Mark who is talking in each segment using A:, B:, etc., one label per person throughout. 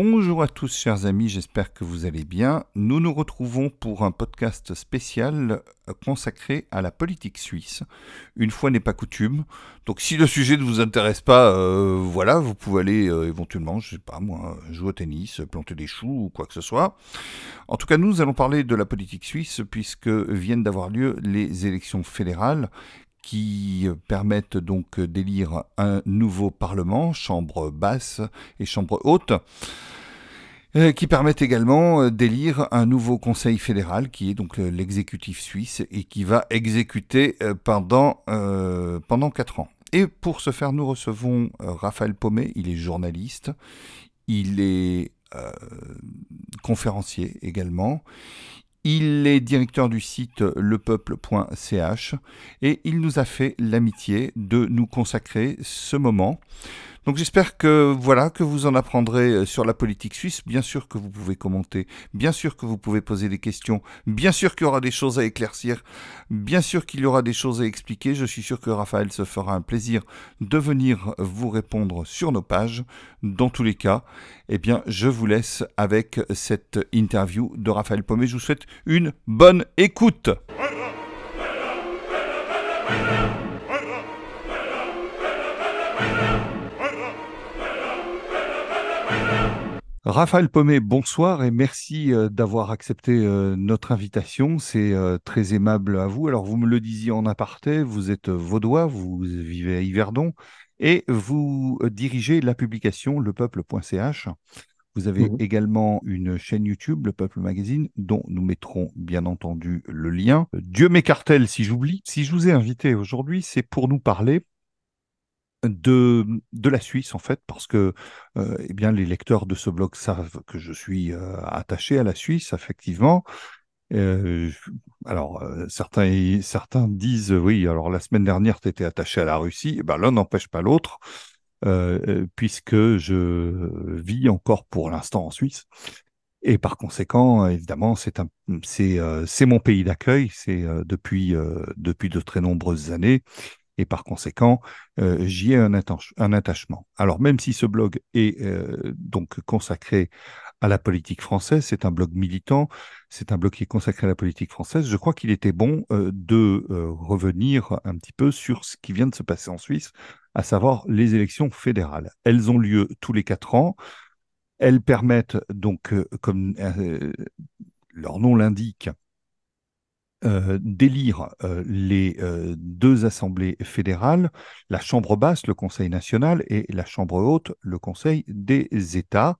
A: Bonjour à tous chers amis, j'espère que vous allez bien. Nous nous retrouvons pour un podcast spécial euh, consacré à la politique suisse. Une fois n'est pas coutume. Donc si le sujet ne vous intéresse pas, euh, voilà, vous pouvez aller euh, éventuellement, je sais pas moi, jouer au tennis, planter des choux ou quoi que ce soit. En tout cas, nous allons parler de la politique suisse puisque viennent d'avoir lieu les élections fédérales qui permettent donc d'élire un nouveau Parlement, chambre basse et chambre haute, euh, qui permettent également d'élire un nouveau Conseil fédéral, qui est donc l'exécutif suisse, et qui va exécuter euh, pendant, euh, pendant 4 ans. Et pour ce faire, nous recevons Raphaël Paumet, il est journaliste, il est conférencier également. Il est directeur du site lepeuple.ch et il nous a fait l'amitié de nous consacrer ce moment donc j'espère que voilà que vous en apprendrez euh, sur la politique suisse. Bien sûr que vous pouvez commenter, bien sûr que vous pouvez poser des questions, bien sûr qu'il y aura des choses à éclaircir, bien sûr qu'il y aura des choses à expliquer. Je suis sûr que Raphaël se fera un plaisir de venir vous répondre sur nos pages. Dans tous les cas, eh bien, je vous laisse avec cette interview de Raphaël Pommet. Je vous souhaite une bonne écoute. Raphaël Pommet, bonsoir et merci euh, d'avoir accepté euh, notre invitation. C'est euh, très aimable à vous. Alors, vous me le disiez en aparté, vous êtes vaudois, vous vivez à Yverdon et vous dirigez la publication lepeuple.ch. Vous avez mmh également une chaîne YouTube, Le Peuple Magazine, dont nous mettrons bien entendu le lien. Dieu m'écartèle si j'oublie. Si je vous ai invité aujourd'hui, c'est pour nous parler de, de la Suisse, en fait, parce que euh, eh bien, les lecteurs de ce blog savent que je suis euh, attaché à la Suisse, effectivement. Euh, alors, certains, certains disent, oui, alors la semaine dernière, tu étais attaché à la Russie. Eh ben, l'un n'empêche pas l'autre, puisque je vis encore pour l'instant en Suisse. Et par conséquent, évidemment, c'est mon pays d'accueil. C'est depuis, depuis de très nombreuses années et par conséquent, euh, j'y ai un, attachement. Alors même si ce blog est euh, donc consacré à la politique française, c'est un blog militant, c'est un blog qui est consacré à la politique française, je crois qu'il était bon euh, de revenir un petit peu sur ce qui vient de se passer en Suisse, à savoir les élections fédérales. Elles ont lieu tous les quatre ans. Elles permettent donc, comme leur nom l'indique, euh, d'élire euh, les euh, deux assemblées fédérales, la Chambre basse, le Conseil national, et la Chambre haute, le Conseil des États,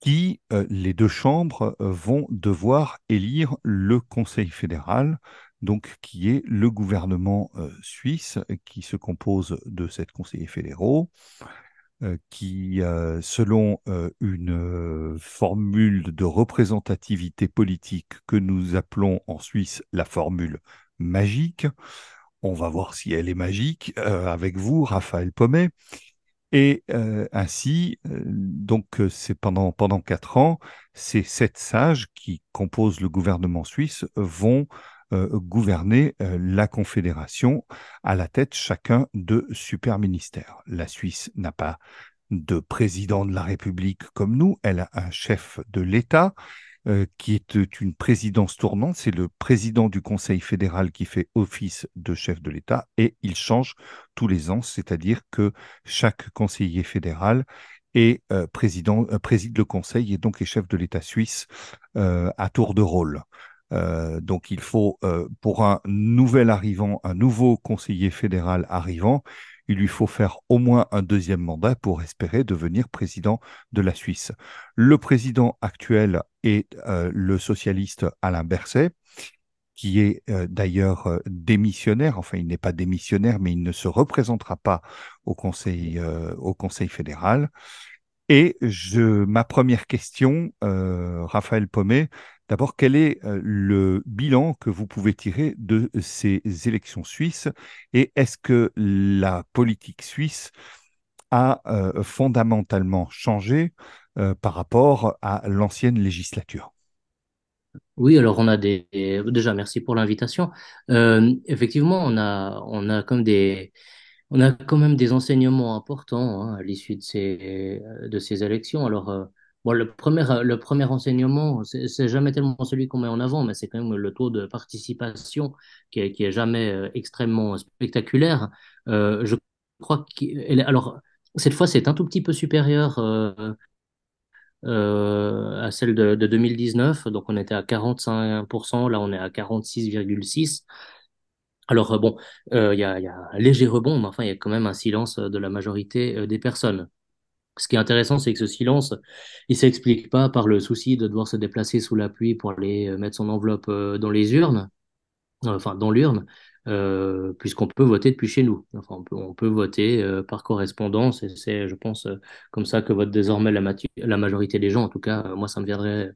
A: qui, les deux chambres, vont devoir élire le Conseil fédéral, donc qui est le gouvernement suisse, qui se compose de sept conseillers fédéraux, qui, euh, selon euh, une formule de représentativité politique que nous appelons en Suisse la formule magique, on va voir si elle est magique avec vous, Raphaël Pommet. Et ainsi, donc c'est pendant, quatre ans, ces sept sages qui composent le gouvernement suisse vont euh, gouverner euh, la Confédération à la tête chacun de super ministères. La Suisse n'a pas de président de la République comme nous, elle a un chef de l'État euh, qui est une présidence tournante, c'est le président du Conseil fédéral qui fait office de chef de l'État et il change tous les ans, c'est-à-dire que chaque conseiller fédéral est président, préside le Conseil et donc est chef de l'État suisse à tour de rôle. Euh, donc il faut, euh, pour un nouvel arrivant, un nouveau conseiller fédéral arrivant, il lui faut faire au moins un deuxième mandat pour espérer devenir président de la Suisse. Le président actuel est euh, le socialiste Alain Berset, qui est d'ailleurs démissionnaire, enfin il n'est pas démissionnaire, mais il ne se représentera pas au Conseil, fédéral. Et ma première question, Raphaël Pommet, D'abord, quel est le bilan que vous pouvez tirer de ces élections suisses et est-ce que la politique suisse a fondamentalement changé par rapport à l'ancienne législature?
B: Oui, alors on a des déjà merci pour l'invitation. effectivement, on a des quand même des enseignements importants hein, à l'issue de ces, de ces élections. Alors, bon, le premier, le premier enseignement, c'est jamais tellement celui qu'on met en avant, mais c'est quand même le taux de participation qui est, qui est jamais euh, extrêmement spectaculaire. Euh, je crois que, alors, cette fois, c'est un tout petit peu supérieur euh, euh, à celle de, de 2019. Donc, on était à 45%, là, on est à 46,6%. Alors, euh, bon, euh, il y a, y a un léger rebond, mais enfin, il y a quand même un silence euh, de la majorité euh, des personnes. Ce qui est intéressant, c'est que ce silence, il s'explique pas par le souci de devoir se déplacer sous la pluie pour aller euh, mettre son enveloppe euh, dans les urnes, euh, enfin dans l'urne, euh, puisqu'on peut voter depuis chez nous. Enfin, on peut, on peut voter euh, par correspondance, et c'est, je pense, euh, comme ça que vote désormais la, matu- la majorité des gens. En tout cas, moi, ça me viendrait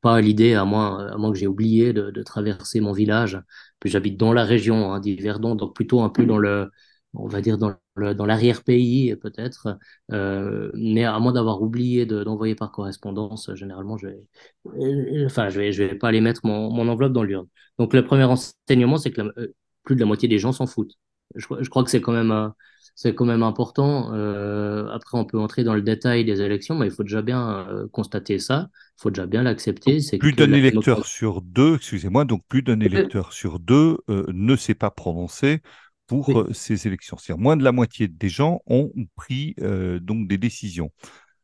B: pas l'idée, à moins, à moins que j'ai oublié de, de traverser mon village. Puis j'habite dans la région hein, d'Yverdon, donc plutôt un peu dans le, on va dire dans le, dans l'arrière-pays peut-être. Euh, mais à moins d'avoir oublié de- d'envoyer par correspondance, généralement je vais, euh, enfin je vais, je vais pas aller mettre mon, mon enveloppe dans l'urne. Donc le premier enseignement, c'est que la- euh, plus de la moitié des gens s'en foutent. Je, crois- je crois que c'est quand même, euh, c'est quand même important. Euh, après, on peut entrer dans le détail des élections, mais il faut déjà bien euh, constater ça. Il faut déjà bien l'accepter.
A: Plus d'un
B: la
A: électeur
B: démocratie.
A: sur deux, excusez-moi, donc plus d'un électeur sur deux euh, ne s'est pas prononcé pour
B: Oui,
A: euh, ces élections. C'est-à-dire moins de la moitié des gens ont pris euh, donc des décisions.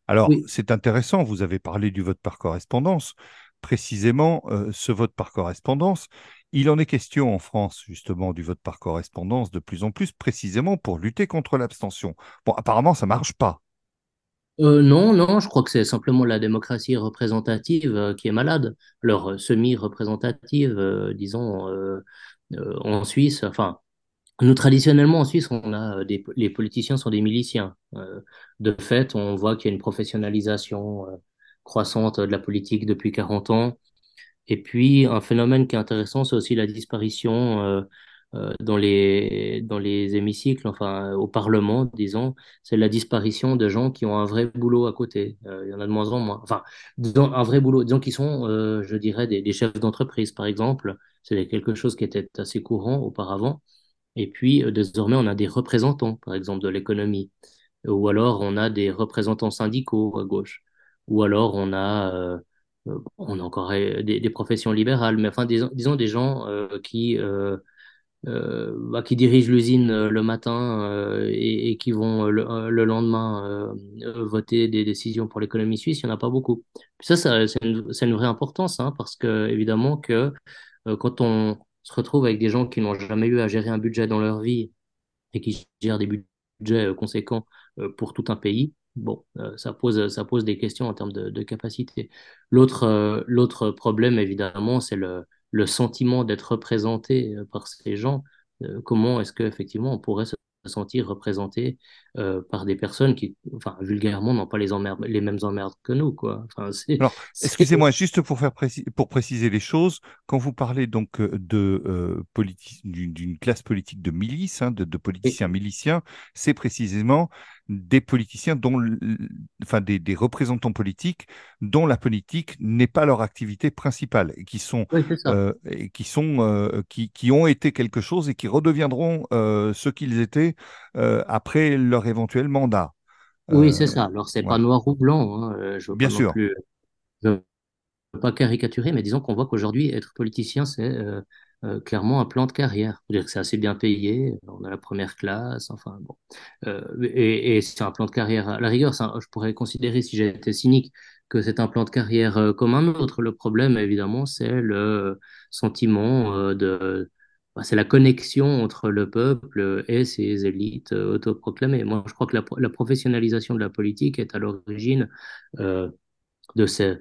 A: Alors,
B: oui.
A: c'est intéressant, vous avez parlé du vote par correspondance. Précisément, euh, ce vote par correspondance, il en est question en France, justement, du vote par correspondance de plus en plus, précisément pour lutter contre l'abstention. Bon, apparemment, ça marche pas.
B: Euh, non, non, je crois que c'est simplement la démocratie représentative qui est malade. Alors, semi-représentative, disons, en Suisse, enfin, nous, traditionnellement, en Suisse, on a euh, des, les politiciens sont des miliciens. Euh, de fait, on voit qu'il y a une professionnalisation euh, croissante de la politique depuis 40 ans. Et puis, un phénomène qui est intéressant, c'est aussi la disparition euh, dans les, dans les hémicycles, enfin au Parlement, disons, c'est la disparition de gens qui ont un vrai boulot à côté. Il y en a de moins en moins. Enfin, un vrai boulot, disons qui sont, je dirais, des, des chefs d'entreprise, par exemple. C'est quelque chose qui était assez courant auparavant. Et puis, euh, désormais, on a des représentants, par exemple, de l'économie. Ou alors, on a des représentants syndicaux à gauche. Ou alors, on a, euh, euh, on a encore des, professions libérales. Mais enfin, disons, des gens qui, bah, qui dirigent l'usine le matin et, qui vont le, le lendemain voter des décisions pour l'économie suisse, il n'y en a pas beaucoup. Ça, ça c'est une, vraie importance, hein, parce que évidemment que quand on se retrouve avec des gens qui n'ont jamais eu à gérer un budget dans leur vie et qui gèrent des budgets euh, conséquents euh, pour tout un pays, bon, euh, ça pose, ça pose des questions en termes de, de capacité. L'autre, l'autre problème, évidemment, c'est le, le sentiment d'être représenté par ces gens. Comment est-ce qu'effectivement on pourrait se sentir représenté euh, par des personnes qui, enfin, vulgairement, n'ont pas les emmerdes, les mêmes emmerdes que nous, quoi. Enfin, c'est,
A: Alors, excusez-moi, juste pour faire précis- pour préciser les choses, quand vous parlez donc euh, de euh, d'une classe politique de milice, hein, de, de politiciens miliciens, c'est précisément des politiciens dont, enfin des, des représentants politiques dont la politique n'est pas leur activité principale et qui sont
B: Oui,
A: euh, et qui sont euh, qui, qui ont été quelque chose et qui redeviendront euh, ce qu'ils étaient euh, après leur éventuel mandat.
B: Oui, c'est ça. Alors, c'est pas
A: voilà,
B: noir ou blanc. Hein. Je veux
A: bien
B: pas non
A: sûr.
B: plus, je veux pas caricaturer, mais disons qu'on voit qu'aujourd'hui, être politicien, c'est euh, euh, clairement un plan de carrière. C'est assez bien payé. On a la première classe. Enfin, bon. Euh, et et c'est un plan de carrière. À la rigueur, ça, je pourrais considérer, si j'étais cynique, que c'est un plan de carrière euh, comme un autre. Le problème, évidemment, c'est le sentiment euh, de bah, c'est la connexion entre le peuple et ses élites euh, autoproclamées. Moi, je crois que la, professionnalisation de la politique est à l'origine euh, de, ces,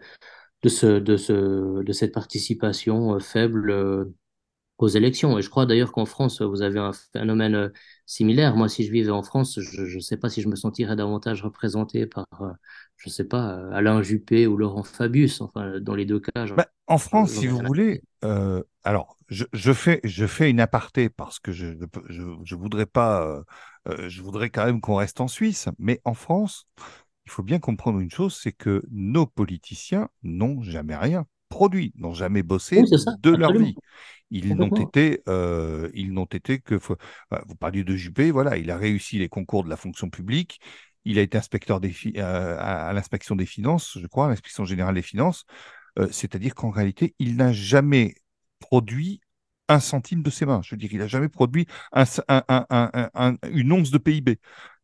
B: de, ce, de, ce, de cette participation euh, faible euh, aux élections. Et je crois d'ailleurs qu'en France, vous avez un phénomène euh, similaire. Moi, si je vivais en France, je ne sais pas si je me sentirais davantage représenté par, euh, je sais pas, euh, Alain Juppé ou Laurent Fabius. Enfin, dans les deux cas,
A: Bah, en France, si vous voulez, euh, alors je, je fais, je fais une aparté parce que je ne peux- je, je voudrais pas, je voudrais quand même qu'on reste en Suisse, mais en France, il faut bien comprendre une chose, c'est que nos politiciens n'ont jamais rien. Produit, n'ont jamais bossé
B: Oui, c'est ça,
A: de leur vie. Ils n'ont été, euh, ils n'ont été que, voilà, vous parliez de Juppé, voilà, il a réussi les concours de la fonction publique, il a été inspecteur des fi- euh, à, l'inspection des finances, je crois, à l'inspection générale des finances, Euh, c'est-à-dire qu'en réalité, il n'a jamais produit un centime de ses mains. Je veux dire, il n'a jamais produit un- un- un- un- un- une once de PIB.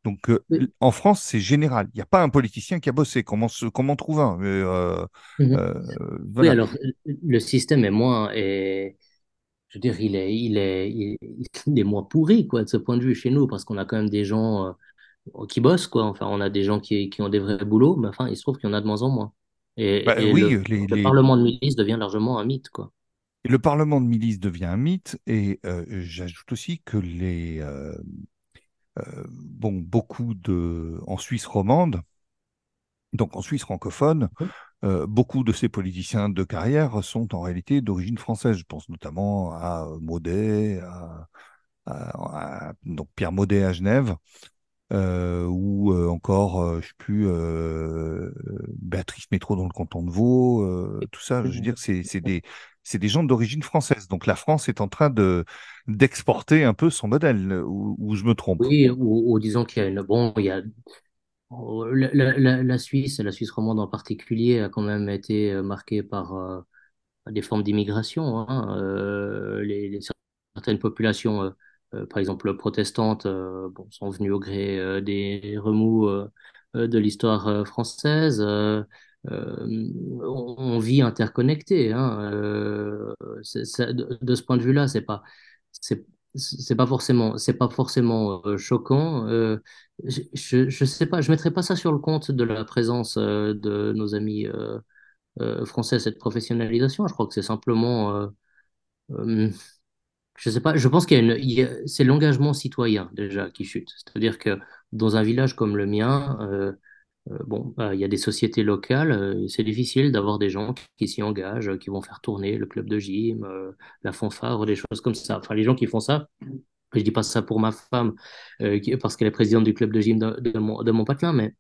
A: Donc, euh,
B: Oui,
A: en France, c'est général. Il n'y a pas un politicien qui a bossé. Comment, se- comment trouver un Mais, euh,
B: Mhm.
A: euh,
B: Oui, alors le système est moins, est, je veux dire, il est, il est, il moins pourri, quoi, de ce point de vue chez nous, parce qu'on a quand même des gens qui bossent, quoi. Enfin, on a des gens qui, qui ont des vrais boulots, mais enfin, il se trouve qu'il y en a de moins en moins.
A: Bah,
B: Et, et
A: oui,
B: le,
A: les,
B: le
A: les-
B: Parlement de milice devient largement un mythe, quoi.
A: le Parlement de milice devient un mythe. Et j'ajoute aussi que les, bon, beaucoup de, en Suisse romande, donc en Suisse francophone, euh, beaucoup de ces politiciens de carrière sont en réalité d'origine française. Je pense notamment à euh, Maudet, à, à- à- donc Pierre Maudet à Genève, euh, ou euh, encore, euh, je sais plus, euh, Béatrice Métro dans le canton de Vaud, euh, tout ça. Je veux dire, c'est c'est des c'est des gens d'origine française. Donc la France est en train de d'exporter un peu son modèle, ou, je me trompe?
B: Oui, ou, disons qu'il y a une, bon, il y a, la, la, Suisse, la Suisse romande en particulier, a quand même été euh, marquée par, euh, des formes d'immigration. hein. Euh, les, certaines populations, par exemple protestantes, bon, sont venues au gré des remous de l'histoire française. Euh, on, vit interconnecté. Hein. Euh, de, ce point de vue-là, c'est pas, c'est, pas forcément, c'est pas forcément euh, choquant. Je, je, sais pas, je mettrais pas ça sur le compte de la présence de nos amis. français cette professionnalisation. Je crois que c'est simplement, je sais pas, je pense qu'il y a c'est l'engagement citoyen déjà qui chute. C'est-à-dire que dans un village comme le mien, bon, bah, il y a des sociétés locales, euh, c'est difficile d'avoir des gens qui, s'y engagent, euh, qui vont faire tourner le club de gym, euh, la fanfare, des choses comme ça. Enfin, les gens qui font ça, je dis pas ça pour ma femme, euh, parce qu'elle est présidente du club de gym de, mon, de patelin, mais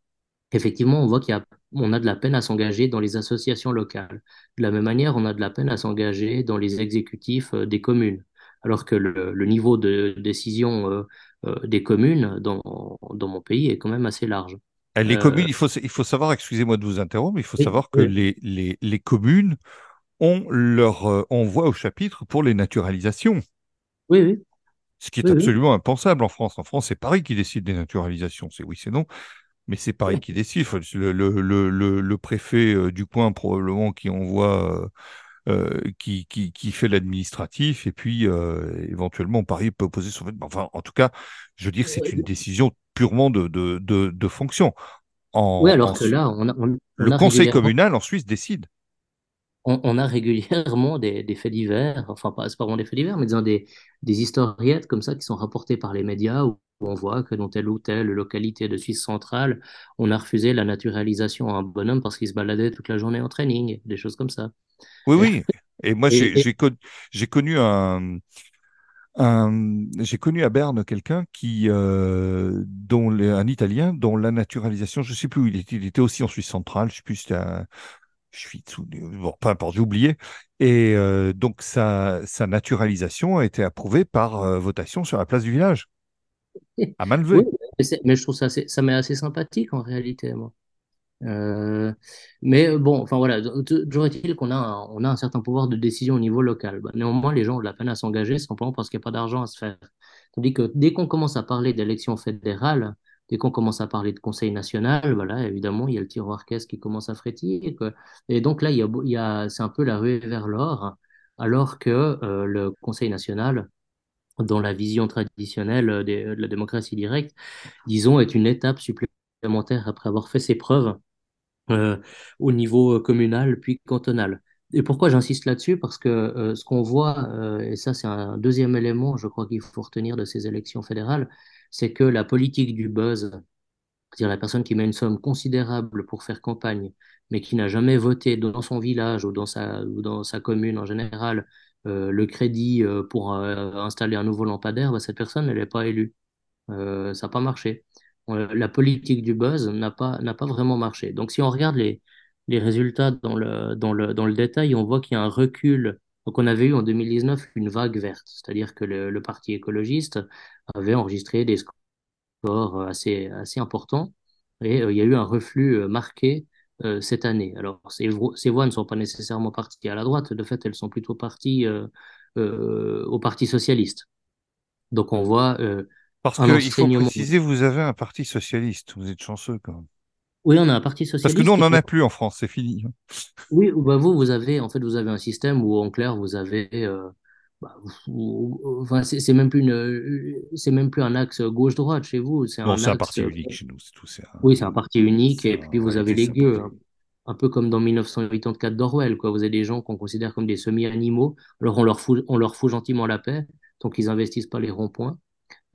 B: Effectivement, on voit qu'il y a, on a de la peine à s'engager dans les associations locales. De la même manière, on a de la peine à s'engager dans les exécutifs euh, des communes. Alors que le, niveau de décision euh, euh, des communes dans mon pays est quand même assez large.
A: Les
B: Euh,
A: communes, il faut, il faut savoir, excusez-moi de vous interrompre, mais il faut
B: oui,
A: savoir que
B: oui,
A: les, les, les communes ont leur, euh, on voit au chapitre pour les naturalisations,
B: oui, oui,
A: ce qui est
B: oui,
A: absolument impensable en France. En France, c'est Paris qui décide des naturalisations. C'est oui, c'est non. Mais c'est Paris qui décide. Le, le, le, le, préfet euh, du coin, probablement, qui envoie, euh, qui, qui, qui fait l'administratif, et puis euh, éventuellement, Paris peut poser son. Enfin, en tout cas, je veux dire, c'est une décision purement de, de, de, de fonction.
B: Oui, alors
A: en
B: que là, on a, on,
A: le
B: on a
A: Conseil communal en Suisse décide.
B: on, on a régulièrement des, des faits divers, enfin pas, c'est pas vraiment des faits divers, mais disons des, des historiettes comme ça qui sont rapportées par les médias où on voit que dans telle ou telle localité de Suisse centrale, on a refusé la naturalisation à un bonhomme parce qu'il se baladait toute la journée en training, des choses comme ça.
A: Oui, oui. Et moi, j'ai connu un, un- j'ai connu à Berne quelqu'un qui, euh, dont un Italien, dont la naturalisation, je sais plus où il était, il était aussi en Suisse centrale, je sais plus, c'était un, je suis bon, peu importe, j'ai oublié. Et euh, donc sa, sa naturalisation a été approuvée par euh, votation sur la place du village, à main
B: oui, mais, je trouve ça, ça m'est assez sympathique en réalité, moi. Euh, mais euh, bon, enfin voilà, toujours est-il qu'on a, un- on a un certain pouvoir de décision au niveau local. Bah, néanmoins, les gens ont de la peine à s'engager simplement parce qu'il n'y a pas d'argent à se faire. Tandis que dès qu'on commence à parler d'élections fédérales, dès qu'on commence à parler de Conseil national, voilà, évidemment, il y a le tiroir caisse qui commence à frétiller. Et donc là, y a, y a, c'est un peu la ruée vers l'or, alors que euh, le Conseil national, dans la vision traditionnelle de la démocratie directe, disons, est une étape supplémentaire après avoir fait ses preuves euh, au niveau euh, communal puis cantonal. Et pourquoi j'insiste là-dessus? Parce que euh, ce qu'on voit, et ça c'est un deuxième élément, je crois qu'il faut retenir de ces élections fédérales, c'est que la politique du buzz, c'est-à-dire la personne qui met une somme considérable pour faire campagne, mais qui n'a jamais voté dans son village ou dans sa, ou dans sa commune en général, le crédit pour installer un nouveau lampadaire, bah, cette personne, elle n'est pas élue. Ça n'a pas marché. Euh, la politique du buzz n'a pas, n'a pas vraiment marché. Donc, si on regarde les, les résultats dans le, dans le, dans le détail, on voit qu'il y a un recul. Donc, on avait eu en 2019 une vague verte, c'est-à-dire que le, le Parti écologiste avait enregistré des scores assez, assez importants et euh, il y a eu un reflux euh, marqué euh, cette année. Alors, ces, vo- ces voix ne sont pas nécessairement parties à la droite, de fait, elles sont plutôt parties euh, euh, au Parti socialiste. Donc, on voit euh,
A: Parce qu'il faut préciser, vous avez un parti socialiste. Vous êtes chanceux quand même.
B: Oui, on a un Parti
A: Parce que nous,
B: socialiste
A: on n'en a plus en France, c'est fini. hein.
B: Oui, bah vous, vous avez, en fait, vous avez un système où, en clair, vous avez, euh, bah, vous- enfin, c'est même plus une, c'est même plus un axe gauche-droite chez vous, c'est un
A: c'est un parti unique chez nous, c'est tout. Un-
B: oui, c'est un parti unique, et puis vous avez les gueux,
A: parti
B: un, peu comme dans 1984 d'Orwell, quoi. Vous avez des gens qu'on considère comme des semi-animaux, alors on leur fout, on leur fout gentiment la paix, donc ils investissent pas les ronds-points.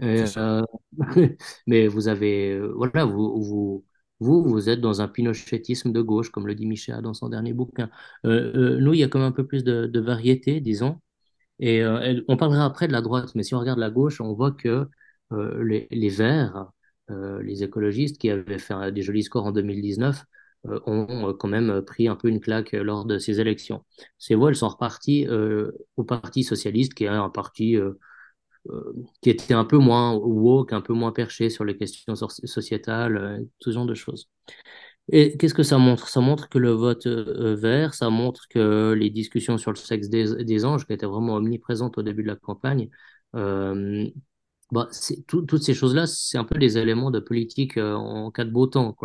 B: Euh, mais vous avez, euh, voilà, vous, vous, vous, êtes dans un pinochettisme de gauche, comme le dit Michel dans son dernier bouquin. Euh, nous, il y a quand même un peu plus de, variété, disons. Et on parlera après de la droite, mais si on regarde la gauche, on voit que les, Verts, les écologistes qui avaient fait des jolis scores en 2019, euh, ont quand même pris un peu une claque lors de ces élections. Ces voix, elles sont reparties au Parti socialiste, qui est un parti qui était un peu moins woke, un peu moins perché sur les questions so- sociétales, euh, tout ce genre de choses. Et qu'est-ce que ça montre? Ça montre que le vote euh, vert, ça montre que les discussions sur le sexe des, des anges, qui étaient vraiment omniprésentes au début de la campagne, euh, bah, toutes ces choses-là, c'est un peu des éléments de politique en cas de beau temps,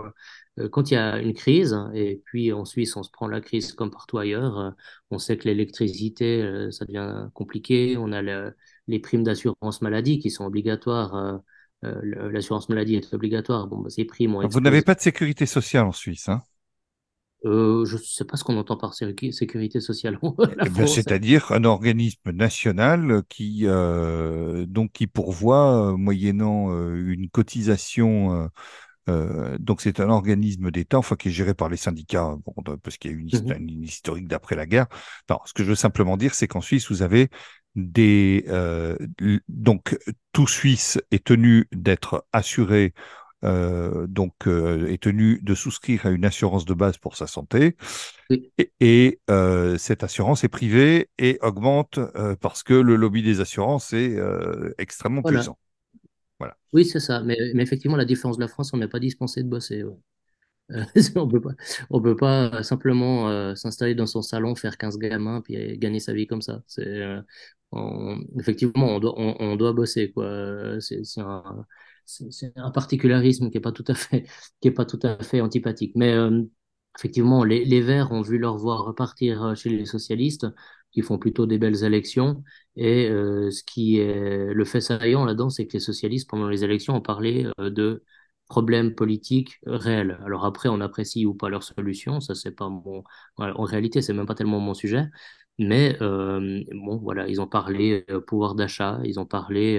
B: quand il y a une crise, et puis en Suisse, on se prend la crise comme partout ailleurs, on sait que l'électricité, ça devient compliqué, on a le- les primes d'assurance maladie qui sont obligatoires, euh, euh, l'assurance maladie est obligatoire, bon, bah, ces primes ont
A: Vous n'avez pas de sécurité sociale en Suisse, hein?
B: Euh, je ne sais pas ce qu'on entend par sécu- sécurité sociale
A: Eh ben, c'est-à-dire un organisme national qui, euh, donc, qui pourvoit, euh, moyennant une cotisation donc c'est un organisme d'État, enfin qui est géré par les syndicats, bon, parce qu'il y a une, hist-
B: Mhm.
A: une historique d'après la guerre. Non, ce que je veux simplement dire, c'est qu'en Suisse, vous avez des euh, donc tout Suisse est tenu d'être assuré. euh, donc euh, est tenu de souscrire à une assurance de base pour sa santé
B: Oui,
A: et, et, cette assurance est privée et augmente parce que le lobby des assurances est extrêmement
B: voilà.
A: puissant. Voilà.
B: Oui, c'est ça. Mais, mais effectivement, la différence de la France, on n'est pas dispensé de bosser. ouais. Euh, on peut pas, on peut pas simplement euh, s'installer dans son salon, faire 15 gamins, puis euh, gagner sa vie comme ça. C'est, euh, effectivement, on doit, on, doit bosser, quoi. Euh, C'est c'est un, c'est un particularisme qui est pas tout à fait, qui est pas tout à fait antipathique. Mais euh, effectivement, les, les Verts ont vu leur voix repartir euh, chez les socialistes, qui font plutôt des belles élections. Et euh, ce qui est le fait saillant là-dedans, c'est que les socialistes, pendant les élections, ont parlé euh, de problèmes politiques réels. Alors après, on apprécie ou pas leurs solutions, ça c'est pas mon. en réalité, c'est même pas tellement mon sujet. Mais euh, bon, voilà, ils ont parlé euh, pouvoir d'achat, ils ont parlé,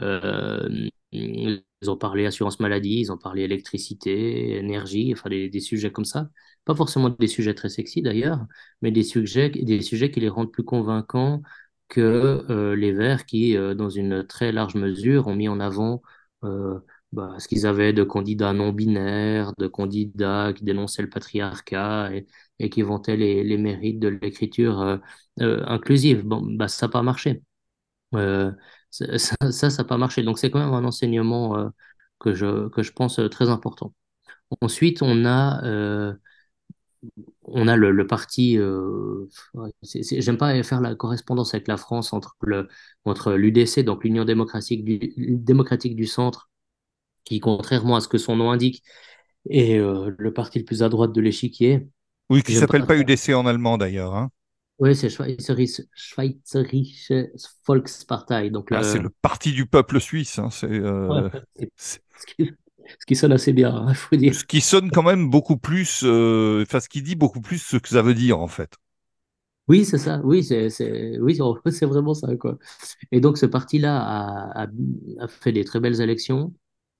B: euh, ils ont parlé assurance maladie, ils ont parlé électricité, énergie, enfin des, sujets comme ça. Pas forcément des sujets très sexy d'ailleurs, mais des sujets, des sujets qui les rendent plus convaincants que les Verts qui, dans une très large mesure, ont mis en avant bah, ce qu'ils avaient de candidats non binaires, de candidats qui dénonçaient le patriarcat et, qui vantaient les, les mérites de l'écriture euh, euh, inclusive. Bon, bah, ça n'a pas marché. Euh, ça, ça, n'a pas marché. Donc, c'est quand même un enseignement euh, que je, que je pense très important. Ensuite, on a, on a le, parti. J'aime pas faire la correspondance avec la France entre le, entre l'UDC, donc l'Union démocratique du, démocratique du centre, qui, contrairement à ce que son nom indique, est euh, le parti le plus à droite de l'échiquier.
A: Oui, qui
B: J'aime
A: s'appelle
B: pas.
A: UDC en allemand d'ailleurs, hein.
B: Oui, c'est Schweizerische, Volkspartei. Donc,
A: Ah, c'est
B: le,
A: le parti du peuple suisse. hein, C'est euh,
B: ce qui, ce qui sonne assez bien, il faut dire.
A: ce qui sonne quand même beaucoup plus, euh, enfin, ce qui dit beaucoup plus ce que ça veut dire en fait.
B: Oui, c'est ça. Oui, c'est oui, c'est vraiment ça, quoi. Et donc, ce parti-là a fait des très belles élections.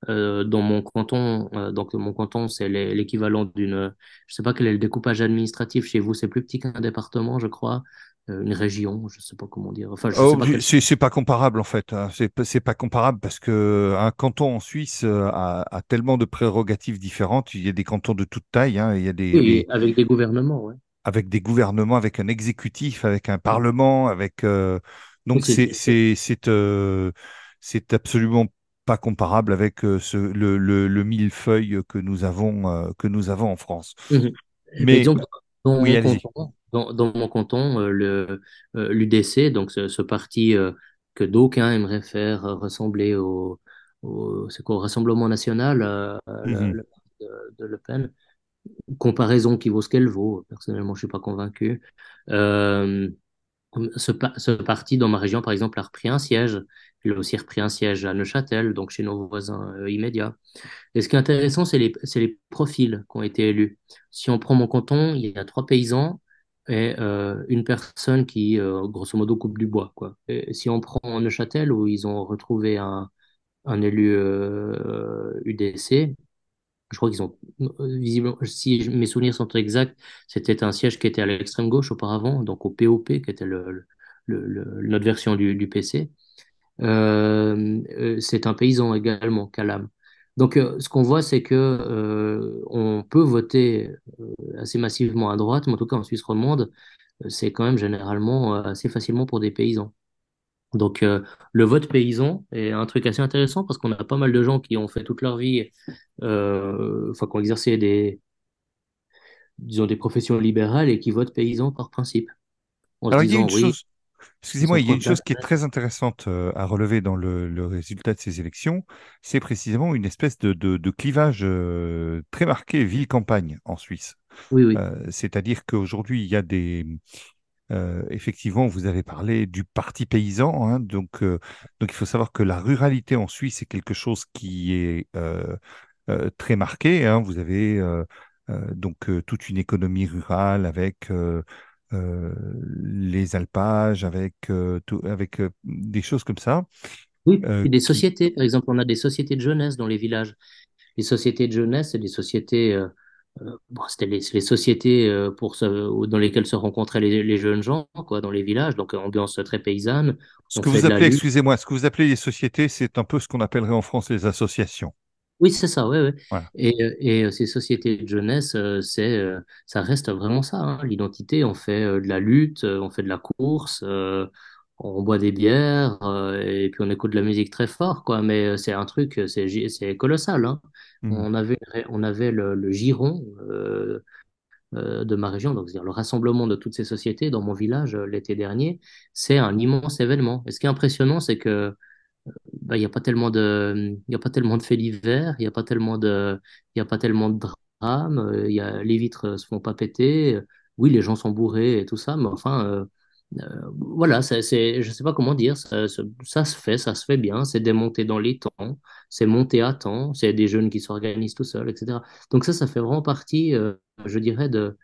B: Euh, dans mon canton, euh, donc mon canton, c'est l'é- l'équivalent d'une, je sais pas quel est le découpage administratif chez vous, c'est plus petit qu'un département, je crois. une région, je ne sais pas comment dire. Enfin,
A: Oh, c'est pas comparable en fait. hein. C'est pas comparable parce que un canton en Suisse euh, a, a tellement de prérogatives différentes. Il y a des cantons de toute taille. hein. Il y a des,
B: Oui,
A: des
B: avec des gouvernements, ouais.
A: avec des gouvernements, avec un exécutif, avec un parlement, avec euh, donc
B: c'est,
A: c'est euh, c'est absolument pas comparable avec euh, ce, le, le, le millefeuille que nous avons euh, que nous avons en France.
B: Mhm. Mais
A: Mais
B: disons dans
A: oui,
B: mon canton, dans, dans mon canton, le l'UDC, donc ce, ce parti euh, que d'aucuns aimeraient faire ressembler au, Rassemblement national, euh, le, de, de Le Pen, comparaison qui vaut ce qu'elle vaut. Personnellement, je suis pas convaincu. Euh, ce, ce parti dans ma région, par exemple, a repris un siège. Il a aussi repris un siège à Neuchâtel, donc chez nos voisins euh, immédiats. Et ce qui est intéressant, c'est les, les profils qui ont été élus. Si on prend mon canton, il y a trois paysans et euh, une personne qui, euh, grosso modo, coupe du bois, quoi. Et si on prend Neuchâtel, où ils ont retrouvé un, un élu euh, UDC, je crois qu'ils ont, euh, visiblement, si mes souvenirs sont exacts, c'était un siège qui était à l'extrême gauche auparavant, donc au POP, qui était le, notre version du, PC. Euh, euh, c'est un paysan également, Calam. Donc, ce qu'on voit, c'est que on peut voter assez massivement à droite, mais en tout cas en Suisse romande, c'est quand même généralement assez facilement pour des paysans. Donc, euh, le vote paysan est un truc assez intéressant parce qu'on a pas mal de gens qui ont fait toute leur vie, euh, enfin, qui ont exercé des, disons, des professions libérales et qui votent paysan par principe, en
A: Alors il y a une
B: oui,
A: chose Excusez-moi, il y a une chose qui est très intéressante euh, à relever dans le, le résultat de ces élections, c'est précisément une espèce de, de- de clivage très marqué ville-campagne en Suisse.
B: Oui, oui.
A: Euh, c'est-à-dire qu'aujourd'hui, il y a des... euh, effectivement, vous avez parlé du parti paysan, hein, donc, euh, donc il faut savoir que la ruralité en Suisse est quelque chose qui est euh, très marqué. hein. Vous avez donc toute une économie rurale avec les alpages, avec, tout- avec des choses comme ça,
B: Oui, des sociétés, par exemple, on a des sociétés de jeunesse dans les villages. Les sociétés de jeunesse, c'est des sociétés, bon, c'était les, sociétés euh, pour se- dans lesquelles se rencontraient les, les jeunes gens, quoi, dans les villages. Donc, ambiance très paysanne.
A: ce que vous appelez, excusez-moi, ce que vous appelez les sociétés, c'est un peu ce qu'on appellerait en France les associations.
B: Oui, c'est ça, ouais, ouais.
A: Voilà.
B: Et, euh, et euh, ces sociétés de jeunesse, euh, c'est, euh, ça reste vraiment ça, hein. L'identité, on fait euh, de la lutte, euh, on fait de la course, euh, on boit des bières, euh, et puis on écoute de la musique très fort, quoi. Mais euh, c'est un truc, euh, c'est colossal, hein. On avait, on avait le, giron euh, euh, de ma région, donc c'est-à-dire le rassemblement de toutes ces sociétés dans mon village euh, l'été dernier. C'est un immense événement. Et ce qui est impressionnant, c'est que bah, il n'y a pas tellement de, il a pas tellement de faits divers, il n'y a pas tellement de, il a pas tellement de drames, y a, les vitres se font pas péter, oui, les gens sont bourrés et tout ça, mais enfin, euh, voilà, je sais pas comment dire, ça, ça, se fait, ça se fait bien, c'est démonté dans les temps, c'est monté à temps, c'est des jeunes qui s'organisent tout seuls, etc. Donc ça, ça fait vraiment partie, euh, je dirais, de,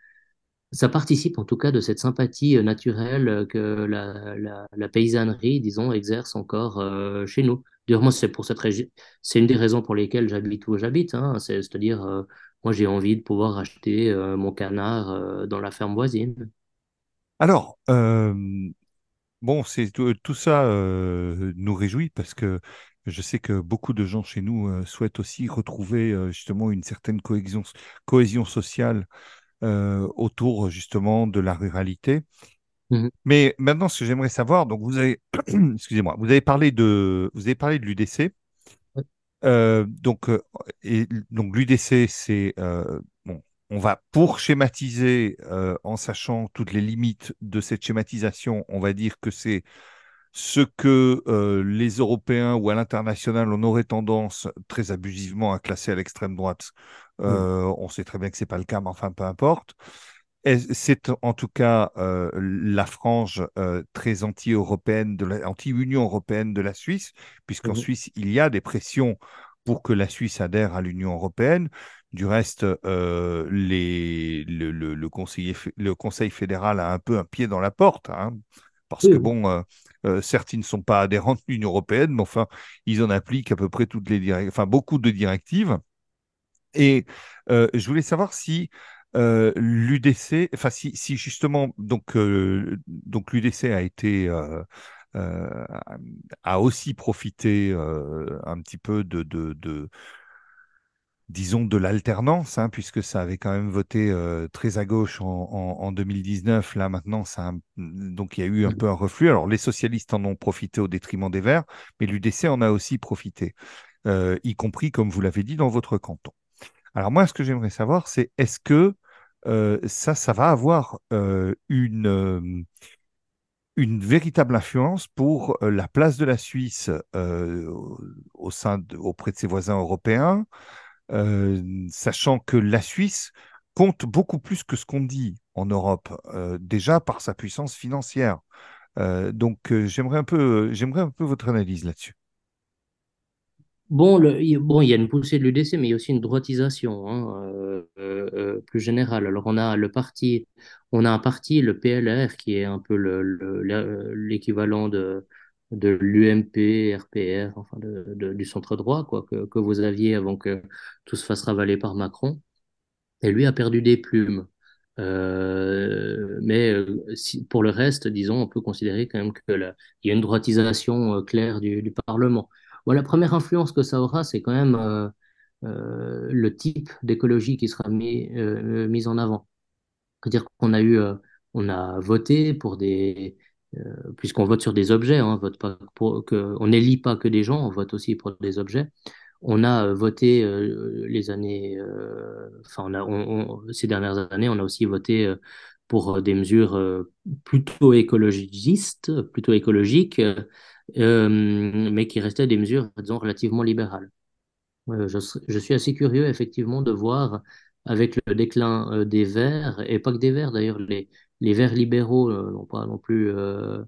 B: ça participe en tout cas de cette sympathie euh, naturelle que la, paysannerie, disons, exerce encore chez nous. D'ailleurs, c'est pour cette région, c'est une des raisons pour lesquelles j'habite où j'habite. Hein, c'est, c'est-à-dire, moi, j'ai envie de pouvoir acheter mon canard dans la ferme voisine.
A: Alors, euh, bon, c'est tout, tout ça euh, nous réjouit parce que je sais que beaucoup de gens chez nous euh, souhaitent aussi retrouver euh, justement une certaine cohésion, cohésion sociale euh, autour justement de la ruralité.
B: Mhm.
A: Mais maintenant, ce que j'aimerais savoir, donc vous avez, excusez-moi, vous avez parlé de, vous avez parlé de l'UDC. Euh, donc, euh, et, donc l'UDC, c'est euh, bon, on va pour schématiser euh, en sachant toutes les limites de cette schématisation, on va dire que c'est ce que euh, les Européens ou à l'international on aurait tendance très abusivement à classer à l'extrême droite. Euh, on sait très bien que c'est pas le cas, mais enfin peu importe. C'est en tout cas euh, la frange très anti-européenne, anti-Union européenne de la Suisse, puisqu'en
B: Mhm.
A: Suisse, il y a des pressions pour que la Suisse adhère à l'Union européenne. Du reste, euh, les, le, le, le conseiller fé- le Conseil fédéral a un peu un pied dans la porte, hein, parce
B: Oui,
A: que bon, euh, euh, certes, ils ne sont pas adhérents de l'Union européenne, mais enfin, ils en appliquent à peu près toutes les directives, enfin beaucoup de directives. Et euh, je voulais savoir si euh, l'UDC, enfin si, si justement donc euh, donc l'UDC a été euh, euh, a aussi profité euh, un petit peu de, de, de disons de l'alternance, hein, puisque ça avait quand même voté euh, très à gauche en, en, en 2019. Là maintenant, ça a donc il y a eu un peu un reflux. Alors les socialistes en ont profité au détriment des Verts, mais l'UDC en a aussi profité, euh, y compris comme vous l'avez dit dans votre canton. Alors moi, ce que j'aimerais savoir, c'est est-ce que euh, ça, ça va avoir une, une véritable influence pour euh, la place de la Suisse euh, auprès de ses voisins européens, euh, sachant que la Suisse compte beaucoup plus que ce qu'on dit en Europe, déjà par sa puissance financière. Donc j'aimerais un j'aimerais un peu votre analyse là-dessus.
B: Bon, bon, il y a une poussée de l'UDC, mais il y a aussi une droitisation hein, euh, euh, euh, plus générale. Alors, on a le parti, on a un parti, le PLR, qui est un peu le, le- le- l'équivalent de, l'UMP, RPR, enfin du centre droit, quoi, que, vous aviez avant que tout se fasse ravaler par Macron. Et lui a perdu des plumes. Mais pour le reste, disons, on peut considérer quand même que y a une droitisation claire du Parlement. Bon, la première influence que ça aura, c'est quand même euh, euh, le type d'écologie qui sera mis, euh, mis en avant. C'est-à-dire qu'on a eu, on a voté pour des, puisqu'on vote sur des objets, hein, on n'élit pas que des gens, on vote aussi pour des objets. On a voté les années, enfin, on a, ces dernières années, on a aussi voté pour des mesures plutôt écologistes, plutôt écologiques, mais qui restaient des mesures, disons, relativement libérales. Euh, je, suis assez curieux, effectivement, de voir avec le déclin euh, des Verts, et pas que des Verts d'ailleurs, les, les Verts libéraux euh, n'ont pas non plus, euh,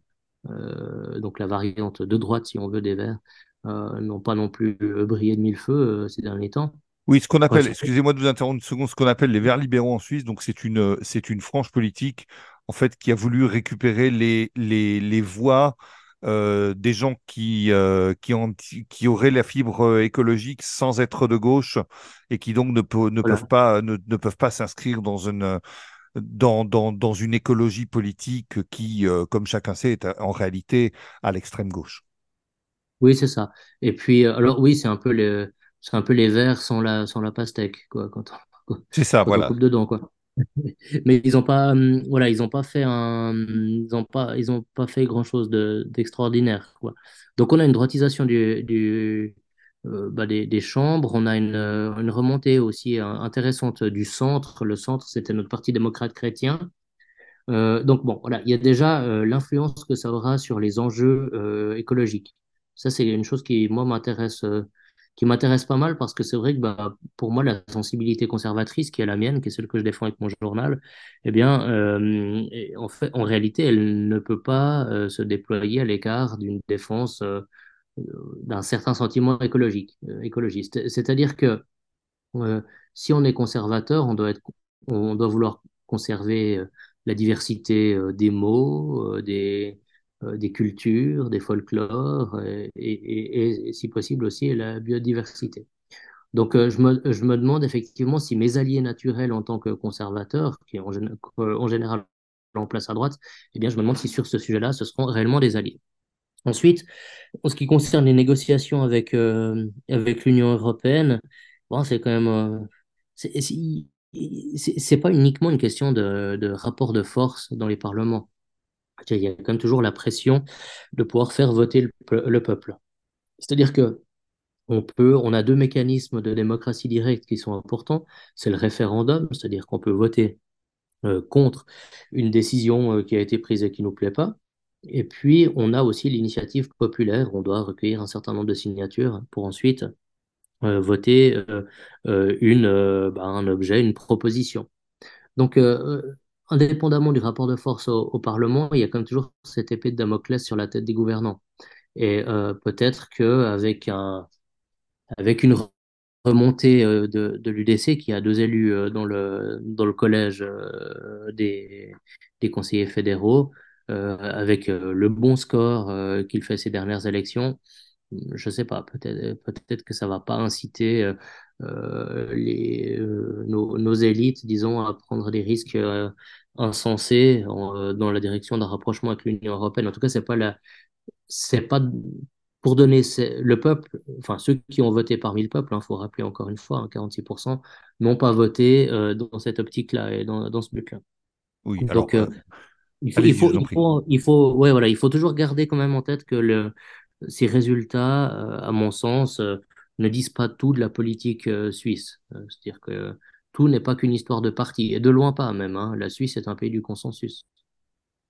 B: euh, donc la variante de droite, si on veut, des Verts, euh, n'ont pas non plus euh, brillé de mille feux euh, ces derniers temps.
A: Oui, ce qu'on appelle, excusez-moi de vous interrompre une seconde, ce qu'on appelle les Verts libéraux en Suisse, donc c'est une, euh, c'est une frange politique en fait qui a voulu récupérer les, les, les voix euh, des gens qui, euh, qui, ont, qui auraient la fibre euh, écologique sans être de gauche et qui donc ne, peut- ne peuvent pas, ne, ne peuvent pas s'inscrire dans une, dans, dans, dans une écologie politique qui, euh, comme chacun sait, est en réalité à l'extrême gauche.
B: Oui, c'est ça. Et puis, alors oui, c'est un peu les, c'est un peu les Verts sans la, sans la pastèque, quoi, quand on,
A: C'est ça,
B: quand on
A: voilà.
B: coupe dedans, quoi. Mais ils ont pas, hum, voilà, ils ont pas fait un, ils ont pas, ils ont pas fait grand-chose de, d'extraordinaire, quoi. Donc on a une droitisation du, euh, bah, des, chambres, on a une, euh, remontée aussi euh, intéressante du centre. Le centre, c'était notre parti démocrate chrétien. Euh, donc bon, voilà, il y a déjà euh, l'influence que ça aura sur les enjeux euh, écologiques. Ça, c'est une chose qui, moi, m'intéresse, euh, qui m'intéresse pas mal parce que c'est vrai que bah, pour moi, la sensibilité conservatrice, qui est la mienne, qui est celle que je défends avec mon journal, eh bien, euh, en fait, en réalité, elle ne peut pas euh, se déployer à l'écart d'une défense euh, d'un certain sentiment écologique, écologiste. C'est-à-dire que si on est conservateur, on doit être, on doit vouloir conserver la diversité des mots, des, des cultures, des folklores, euh, et, si possible aussi la biodiversité. Donc, euh, je me, je me demande effectivement si mes alliés naturels en tant que conservateurs, qui en, en général en place à droite, eh bien, je me demande si sur ce sujet-là, ce seront réellement des alliés. Ensuite, en ce qui concerne les négociations avec, euh, avec l'Union européenne, bon, c'est quand même. euh, c'est pas uniquement une question de, de rapport de force dans les parlements. Il y a quand même toujours la pression de pouvoir faire voter le, pe- le peuple. C'est-à-dire que on peut, on a deux mécanismes de démocratie directe qui sont importants. C'est le référendum, c'est-à-dire qu'on peut voter euh, contre une décision euh, qui a été prise et qui nous plaît pas. Et puis, on a aussi l'initiative populaire. On doit recueillir un certain nombre de signatures pour ensuite euh, voter bah, un objet, une proposition. Donc, indépendamment du rapport de force au, Parlement, il y a quand même toujours cette épée de Damoclès sur la tête des gouvernants. Et euh, peut-être qu'avec un, avec une remontée euh, de, l'UDC qui a deux élus euh, dans le, dans le collège des, des conseillers fédéraux, avec le bon score qu'il fait ces dernières élections, je sais pas, peut-être peut-être que ça va pas inciter euh, euh, les, euh, nos, nos élites, disons, à prendre des risques euh, insensés en, euh, dans la direction d'un rapprochement avec l'Union européenne. En tout cas, c'est pas la, c'est pas pour donner le peuple, enfin ceux qui ont voté parmi le peuple, il faut rappeler encore une fois, hein, 46% n'ont pas voté euh, dans cette optique-là et dans, dans ce but-là.
A: Oui,
B: Donc, euh,
A: euh,
B: il faut, il faut, il faut, ouais, voilà, il faut toujours garder quand même en tête que le, ces résultats, euh, à mon sens, euh, ne disent pas tout de la politique euh, suisse. C'est-à-dire que tout n'est pas qu'une histoire de parti, et de loin pas même, hein. La Suisse est un pays du consensus.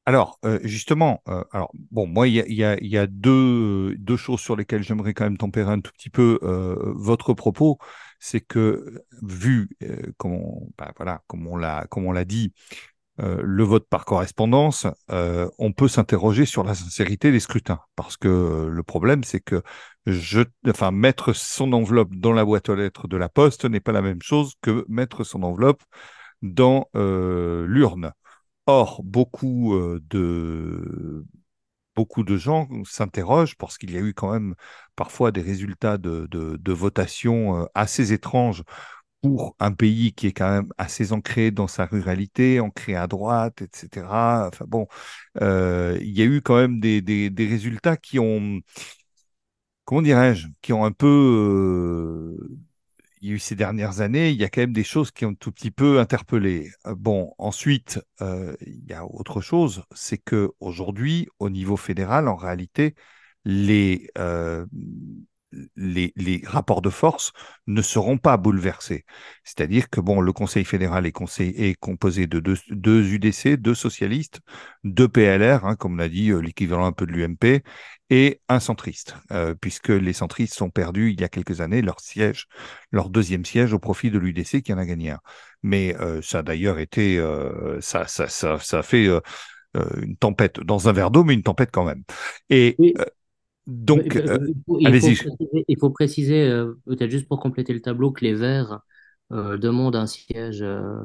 A: Alors, justement, alors, bon, moi, il y a, deux, choses sur lesquelles j'aimerais quand même tempérer un tout petit peu votre propos. C'est que, vu, comme on, bah, voilà, comme on l'a, dit, le vote par correspondance, euh, on peut s'interroger sur la sincérité des scrutins. Parce que euh, le problème, c'est que je, enfin, mettre son enveloppe dans la boîte aux lettres de la poste n'est pas la même chose que mettre son enveloppe dans euh, l'urne. Or, beaucoup euh, de, beaucoup de gens s'interrogent parce qu'il y a eu quand même parfois des résultats de, de, de votation euh, assez étranges pour un pays qui est quand même assez ancré dans sa ruralité, ancré à droite, etc. Enfin bon, euh, il y a eu quand même des, des, résultats qui ont, comment dirais-je, qui ont un peu euh, il y a eu ces dernières années, il y a quand même des choses qui ont un tout petit peu interpellé. Euh, Bon, ensuite, il y a autre chose, c'est que aujourd'hui, au niveau fédéral, en réalité, les, les, les rapports de force ne seront pas bouleversés. C'est-à-dire que bon, le Conseil fédéral est, conseil, est composé de deux, deux UDC, deux socialistes, deux PLR, hein, comme on a dit, euh, l'équivalent un peu de l'UMP, et un centriste, euh, puisque les centristes ont perdu il y a quelques années leur siège, leur deuxième siège au profit de l'UDC qui en a gagné un. Mais euh, ça a d'ailleurs été, ça, ça, ça, fait une tempête dans un verre d'eau, mais une tempête quand même. Et
B: Oui,
A: donc,
B: euh,
A: euh,
B: il faut,
A: allez-y.
B: préciser, il faut préciser, euh, peut-être juste pour compléter le tableau, que les Verts euh, demandent un siège euh,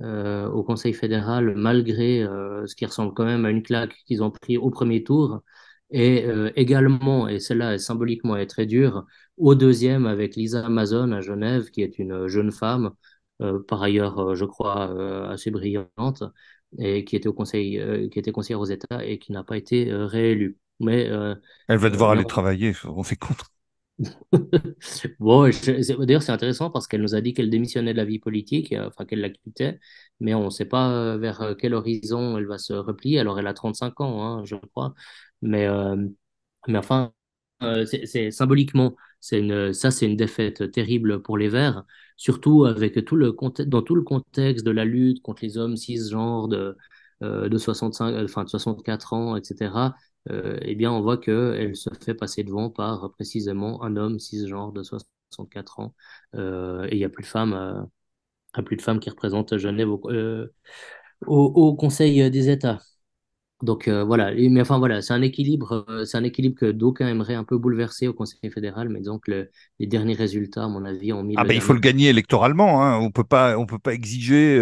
B: euh, au Conseil fédéral, malgré euh, ce qui ressemble quand même à une claque qu'ils ont pris au premier tour, et euh, également, et celle-là symboliquement est très dure, au deuxième avec Lisa Amazon à Genève, qui est une jeune femme, euh, par ailleurs, euh, je crois, euh, assez brillante, et qui était au conseil, euh, qui était conseillère aux États et qui n'a pas été euh, réélue. Mais, euh,
A: Elle va
B: euh,
A: devoir
B: mais
A: aller travailler, on fait compte.
B: Bon, d'ailleurs, c'est intéressant parce qu'elle nous a dit qu'elle démissionnait de la vie politique, euh, enfin qu'elle la quittait, mais on ne sait pas euh, vers euh, quel horizon elle va se replier. Alors, elle a 35 ans, hein, je crois. Mais, euh, mais enfin, euh, c'est symboliquement, c'est une, ça, c'est une défaite terrible pour les Verts, surtout avec tout le dans tout le contexte de la lutte contre les hommes cisgenres de, euh, de 65, euh, enfin, de 64 ans, etc euh, eh bien, on voit qu'elle se fait passer devant par euh, précisément un homme cisgenre de 64 ans. Euh, et il n'y a plus de femmes, euh, a plus de femmes qui représentent Genève au, au, au Conseil des États. Donc voilà, mais enfin voilà, c'est un équilibre, c'est un équilibre que d'aucuns aimeraient un peu bouleverser au Conseil fédéral, mais le- les derniers résultats, à mon avis, ont mis
A: Ah ben il faut le gagner électoralement, hein. On peut pas, on peut pas exiger.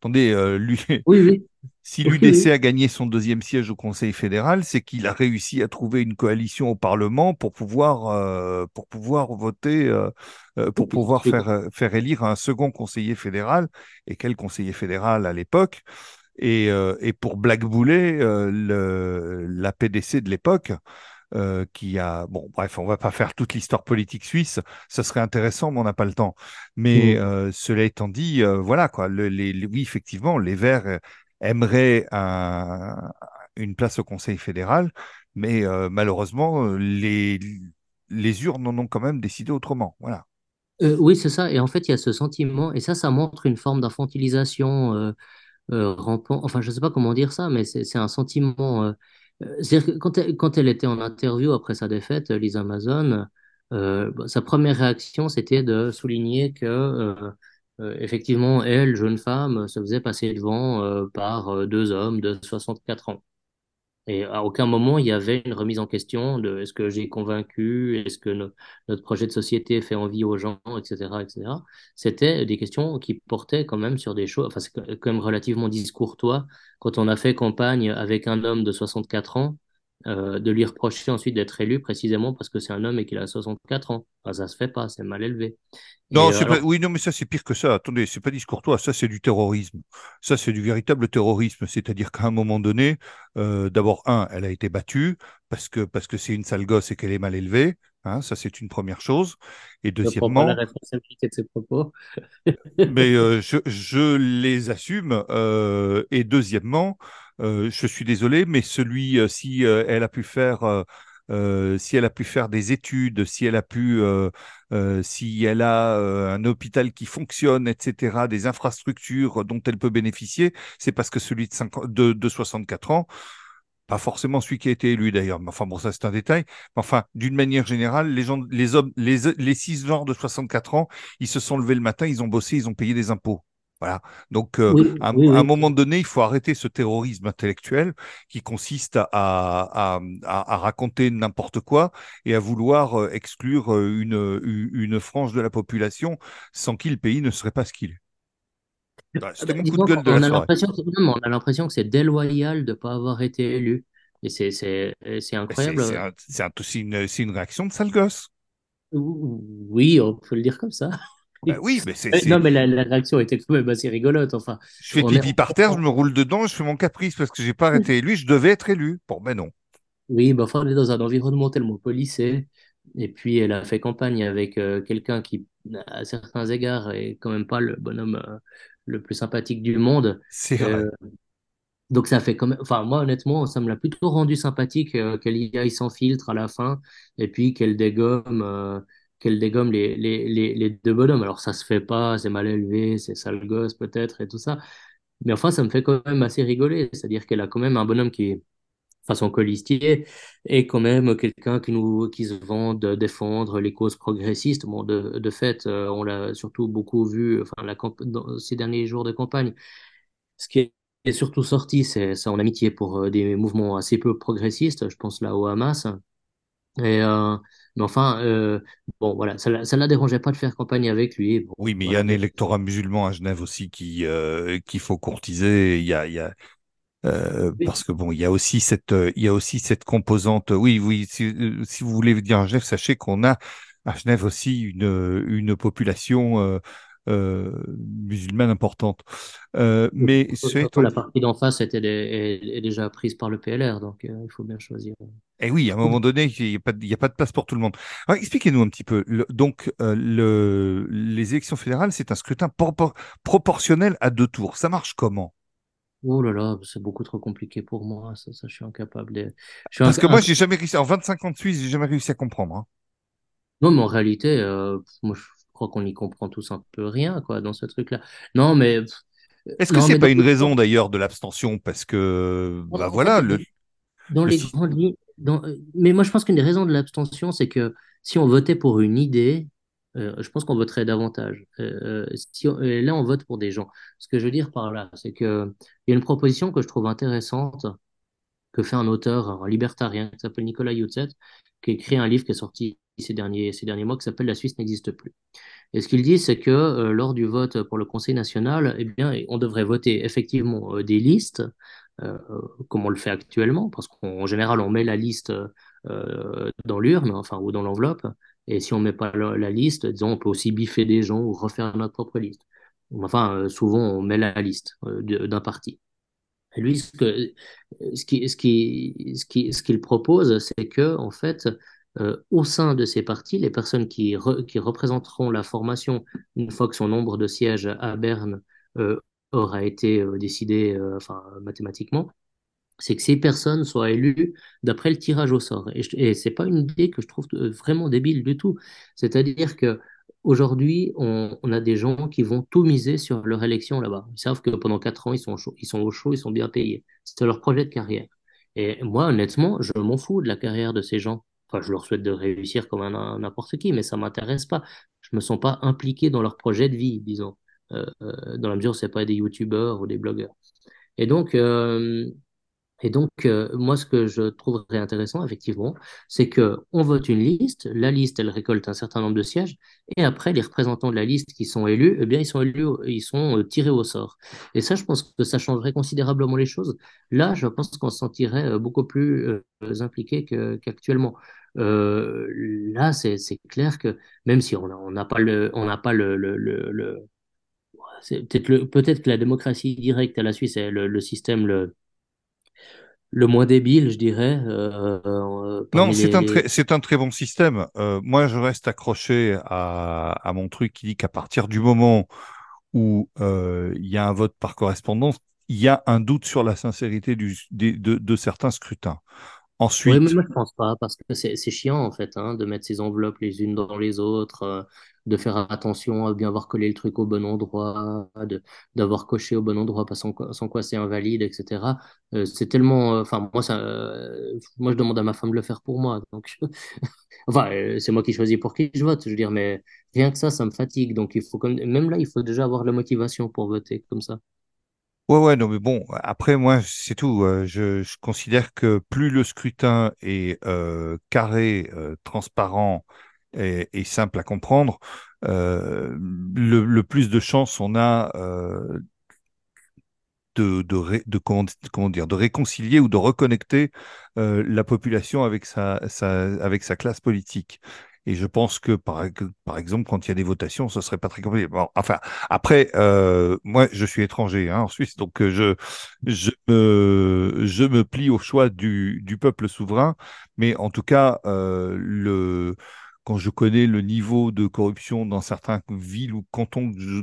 A: Attendez, lui,
B: Oui, oui,
A: si l'UDC a gagné son deuxième siège au Conseil fédéral, c'est qu'il a réussi à trouver une coalition au Parlement pour pouvoir, euh, pour pouvoir voter, euh, euh, pour pouvoir faire, euh, faire élire un second conseiller fédéral. Et quel conseiller fédéral à l'époque? Et, euh, et pour blackbouler euh, le, la PDC de l'époque, euh, qui a... Bon, bref, on va pas faire toute l'histoire politique suisse, ça serait intéressant, mais on n'a pas le temps. Mais
B: Mm.
A: euh, cela étant dit, euh, voilà quoi, le- les, les- oui, effectivement, les Verts aimeraient un- une place au Conseil fédéral, mais euh, malheureusement, euh, les, les urnes en ont quand même décidé autrement. Voilà.
B: Euh, oui, c'est ça. Et en fait, il y a ce sentiment, et ça, ça montre une forme d'infantilisation euh, euh, rampant. Enfin, je ne sais pas comment dire ça, mais c'est un sentiment. c'est-à-dire que quand elle, quand elle était en interview après sa défaite, Lisa Amazon, bah, sa première réaction, c'était de souligner que, euh, effectivement, elle, jeune femme, se faisait passer devant euh, par euh, deux hommes de 64 ans. Et à aucun moment, il y avait une remise en question de est-ce que j'ai convaincu, est-ce que no- notre projet de société fait envie aux gens, etc., etc. C'était des questions qui portaient quand même sur des choses, enfin, c'est quand même relativement discourtois quand on a fait campagne avec un homme de 64 ans. Euh, de lui reprocher ensuite d'être élu précisément parce que c'est un homme et qu'il a 64 ans. Enfin, ça se fait pas, c'est mal élevé.
A: Non,
B: euh,
A: pas... oui, non, mais ça, c'est pire que ça. Attendez, c'est pas discourtois. Ça, c'est du terrorisme. Ça, c'est du véritable terrorisme. C'est-à-dire qu'à un moment donné, euh, d'abord, un, elle a été battue parce que parce que c'est une sale gosse et qu'elle est mal élevée. Hein, ça, c'est une première chose. Et
B: je ne prends pas la
A: deuxièmement,
B: responsabilité de ses propos.
A: mais euh, je, je les assume. euh, et deuxièmement, je suis désolé, mais celui, euh, si euh, elle a pu faire, euh, euh, si elle a pu faire des études, si elle a pu, euh, euh, si elle a euh, un hôpital qui fonctionne, etc., des infrastructures dont elle peut bénéficier, c'est parce que celui de, 50 de, de 64 ans, pas forcément celui qui a été élu d'ailleurs, mais enfin bon, ça c'est un détail. Mais enfin, d'une manière générale, les gens, les hommes, les, les six genres de 64 ans, ils se sont levés le matin, ils ont bossé, ils ont payé des impôts. Voilà. Donc, euh,
B: Oui,
A: à,
B: oui,
A: à un moment donné, il faut arrêter ce terrorisme intellectuel qui consiste à, à, à, à raconter n'importe quoi et à vouloir euh, exclure euh, une, frange de la population sans qui le pays ne serait pas ce qu'il est. Voilà, C'était mon coup de
B: disons
A: gueule de la
B: qu'on a
A: soirée.
B: l'impression que, non, mais on a l'impression que c'est déloyal de ne pas avoir été élu. Et c'est incroyable.
A: un- c'est un- c'est une, c'est une réaction de sale gosse.
B: Oui, on peut le dire comme ça.
A: Ben oui, mais c'est,
B: Non, mais la, la réaction était quand même assez rigolote. Enfin,
A: Je fais
B: on est,
A: pipi par terre, je me roule dedans, je fais mon caprice parce que j'ai pas été élu, je devais être élu. Bon, ben non.
B: oui, bah, enfin, on est dans un environnement tellement policé. Et puis, elle a fait campagne avec euh, quelqu'un qui, à certains égards, est quand même pas le bonhomme euh, le plus sympathique du monde.
A: C'est vrai.
B: Euh, donc, ça fait quand même. Enfin, moi, honnêtement, ça me l'a plutôt rendu sympathique qu'elle y aille sans filtre à la fin et puis qu'elle dégomme. Qu'elle dégomme les, les, les, deux bonhommes. Alors, ça se fait pas, c'est mal élevé, c'est sale gosse peut-être et tout ça. Mais enfin, ça me fait quand même assez rigoler. C'est-à-dire qu'elle a quand même un bonhomme qui façon colistier est quand même quelqu'un qui nous qui se vant de défendre les causes progressistes. Bon, de, de fait, euh, on l'a surtout beaucoup vu enfin, ces derniers jours de campagne. Ce qui est surtout sorti, c'est son amitié pour euh, des mouvements assez peu progressistes. Je pense là au Hamas. Et, euh, mais enfin, euh, bon, voilà, ça ne la dérangeait pas de faire campagne avec lui. Bon,
A: Oui, mais il y a un électorat musulman à Genève aussi qui euh, qu'il faut courtiser. Il y a, il y a euh, parce que bon, il y a aussi cette euh, il y a aussi cette composante. Oui, oui. Si, euh, si vous voulez dire à Genève, sachez qu'on a à Genève aussi une une population musulmane importante. Euh, mais
B: la partie d'en face était est, est déjà prise par le PLR, donc euh, il faut bien choisir.
A: Eh oui, à un moment donné, il n'y a pas de, il y a pas de place pour tout le monde. Expliquez-nous un petit peu. Le- donc, euh, le, les élections fédérales, c'est un scrutin propor- proportionnel à deux tours. Ça marche comment?
B: Oh là là, c'est beaucoup trop compliqué pour moi, ça, ça je suis incapable de... Je suis
A: Parce
B: inc-
A: que moi, j'ai jamais réussi. En 25 ans de Suisse, j'ai jamais réussi à comprendre. hein.
B: Non, mais en réalité, euh, moi je crois qu'on y comprend tous un peu rien, quoi, dans ce truc-là. Non, mais... pff,
A: Est-ce que c'est pas une raison d'ailleurs de l'abstention? Parce que, bah voilà, le,
B: dans
A: le
B: les grandes lignes... dans- euh, Mais moi je pense qu'une des raisons de l'abstention, c'est que si on votait pour une idée, euh, je pense qu'on voterait davantage. Euh, euh, si on- euh, là, on vote pour des gens. Ce que je veux dire par là, c'est que il y a une proposition que je trouve intéressante que fait un auteur, un libertarien qui s'appelle Nicolas Youtzet, qui a écrit un livre qui est sorti ces derniers, ces derniers mois qui s'appelle La Suisse n'existe plus. Et ce qu'il dit, c'est que euh, lors du vote pour le Conseil national, eh bien, on devrait voter effectivement euh, des listes, euh, comme on le fait actuellement, parce qu'en général, on met la liste dans l'urne, enfin, ou dans l'enveloppe, et si on met pas la, liste, disons, on peut aussi biffer des gens ou refaire notre propre liste. Enfin, souvent, on met la liste d'un parti. Lui, ce ce qui, ce qui, ce qui, ce qu'il propose, c'est que, en fait, euh, au sein de ces partis, les personnes qui, re- qui représenteront la formation, une fois que son nombre de sièges à Berne euh, aura été euh, décidé, enfin, mathématiquement, c'est que ces personnes soient élues d'après le tirage au sort. Et, et c'est pas une idée que je trouve vraiment débile du tout. C'est-à-dire que aujourd'hui, on, a des gens qui vont tout miser sur leur élection là-bas. Ils savent que pendant quatre ans, ils sont chauds, ils sont au chaud, ils sont bien payés. C'est leur projet de carrière. Et moi, honnêtement, je m'en fous de la carrière de ces gens. Enfin, je leur souhaite de réussir comme un, n'importe qui, mais ça m'intéresse pas. Je me sens pas impliqué dans leur projet de vie, disons, Euh, euh, dans la mesure où c'est pas des youtubeurs ou des blogueurs. Et donc, euh, Et donc, euh, moi, ce que je trouverais intéressant, effectivement, c'est que on vote une liste, la liste, elle récolte un certain nombre de sièges, et après, les représentants de la liste qui sont élus, eh bien, ils sont élus, ils sont euh, tirés au sort. Et ça, je pense que ça changerait considérablement les choses. Là, je pense qu'on se sentirait euh, beaucoup plus euh, impliqué qu'actuellement. Euh, là, c'est clair que même si on n'a pas le, on n'a pas le, le, le, le, peut-être que la démocratie directe à la Suisse est le, le système le le moins débile, je dirais, euh, euh,
A: Non, c'est
B: les,
A: un très, c'est un très bon système. Euh, moi, je reste accroché à, à mon truc qui dit qu'à partir du moment où euh, il y a un vote par correspondance, il y a un doute sur la sincérité du, des- de, de certains scrutins.
B: Oui, mais
A: Ensuite,
B: moi je pense pas, parce que c'est chiant en fait, hein, de mettre ces enveloppes les unes dans les autres, euh, de faire attention à bien avoir collé le truc au bon endroit, d'avoir coché au bon endroit, parce sans quoi, sans quoi c'est invalide, etc. Euh, c'est tellement, euh, enfin moi ça, moi je demande à ma femme de le faire pour moi, donc enfin c'est moi qui choisis pour qui je vote, je veux dire, mais rien que ça, ça me fatigue, donc il faut comme, même là il faut déjà avoir la motivation pour voter comme ça.
A: Ouais, ouais, non, mais bon, après, moi, c'est tout. Euh, je, je considère que plus le scrutin est euh, carré, euh, transparent et, et simple à comprendre, euh, le, le plus de chances on a euh, de, de, de comment dire, de réconcilier ou de reconnecter euh, la population avec sa, sa, avec sa classe politique. Et je pense que, par, exemple, quand il y a des votations, ce serait pas très compliqué. Bon, enfin, après, euh, moi, je suis étranger hein, en Suisse, donc euh, je, je, me, je me plie au choix du, du peuple souverain. Mais en tout cas, euh, le, quand je connais le niveau de corruption dans certaines villes ou cantons je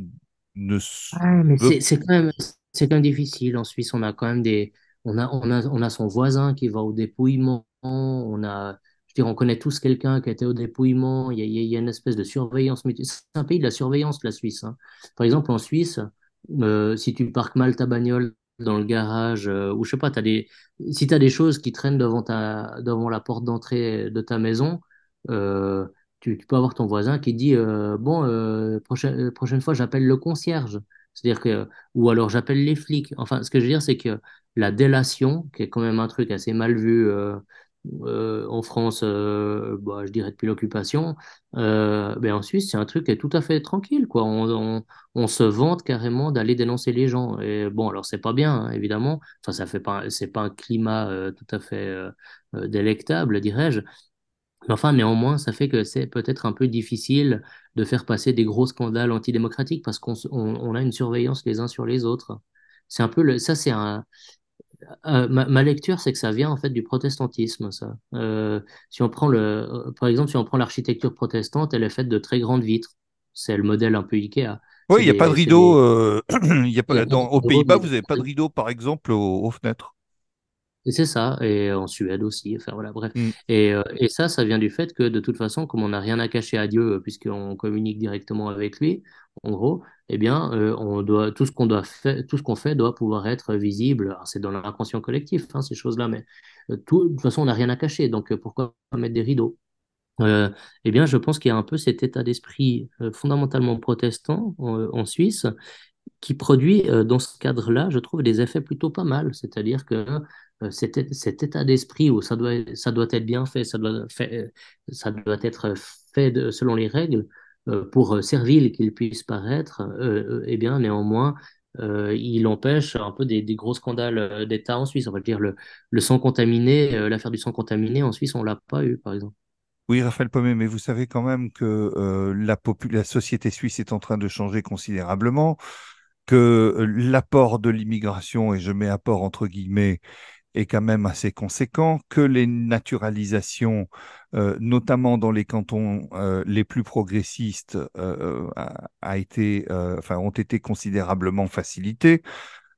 A: ne
B: Ah, mais c'est quand même, c'est quand même difficile. En Suisse, on a quand même des. On a, on a, on a son voisin qui va au dépouillement. On a. On connaît tous quelqu'un qui a été au dépouillement. Il y a, une espèce de surveillance. C'est un pays de la surveillance, la Suisse. hein. Par exemple, en Suisse, euh, si tu parques mal ta bagnole dans le garage, euh, ou je sais pas, si tu as des choses qui traînent devant la porte d'entrée de ta maison, euh, tu, peux avoir ton voisin qui dit Bon, prochaine, prochaine fois, j'appelle le concierge. C'est-à-dire que, ou alors j'appelle les flics. Enfin, ce que je veux dire, c'est que la délation, qui est quand même un truc assez mal vu euh, en France, euh, bah, je dirais depuis l'occupation, euh, ben en Suisse, c'est un truc qui est tout à fait tranquille, quoi. On, se vante carrément d'aller dénoncer les gens. Et bon, alors c'est pas bien, hein, évidemment. Enfin, ça fait pas, c'est pas un climat euh, tout à fait délectable, dirais-je. Mais enfin, néanmoins, ça fait que c'est peut-être un peu difficile de faire passer des gros scandales antidémocratiques parce qu'on a une surveillance les uns sur les autres. C'est un peu le, ça, c'est un, euh, ma, ma lecture, c'est que ça vient en fait du protestantisme, ça. Euh, si on prend le, par exemple, si on prend l'architecture protestante, elle est faite de très grandes vitres. C'est le modèle un peu Ikea.
A: Oui, il n'y a pas de rideau.
B: des,
A: euh, il y a pas, dans, aux Pays-Bas, vous n'avez pas de rideau, par exemple, aux, aux fenêtres?
B: Et c'est ça, et en Suède aussi, enfin voilà, bref.
A: Hmm.
B: Et, euh, et ça, ça vient du fait que de toute façon, comme on n'a rien à cacher à Dieu, euh, puisqu'on communique directement avec lui, en gros, eh bien, euh, on doit, tout ce qu'on doit faire, tout ce qu'on fait doit pouvoir être visible. C'est dans l'inconscient collectif, hein, ces choses-là, mais euh, tout, de toute façon, on n'a rien à cacher, donc pourquoi mettre des rideaux? Euh, eh bien, je pense qu'il y a un peu cet état d'esprit fondamentalement protestant en Suisse qui produit euh, dans ce cadre-là, je trouve, des effets plutôt pas mal. C'est-à-dire que cet, é- cet état d'esprit où ça doit, être bien fait, ça doit, doit être fait selon les règles, euh, pour euh, servile qu'il puisse paraître, euh, euh, eh bien, néanmoins, euh, il empêche un peu des, gros scandales euh, d'État en Suisse. On va dire le, sang contaminé, euh, l'affaire du sang contaminé en Suisse, on l'a pas eu, par exemple.
A: Oui, Raphaël Pommet, mais vous savez quand même que euh, la, la société suisse est en train de changer considérablement, que euh, l'apport de l'immigration, et je mets apport entre guillemets, est quand même assez conséquent, que les naturalisations, euh, notamment dans les cantons euh, les plus progressistes, euh, euh, a, euh, enfin, ont été considérablement facilitées.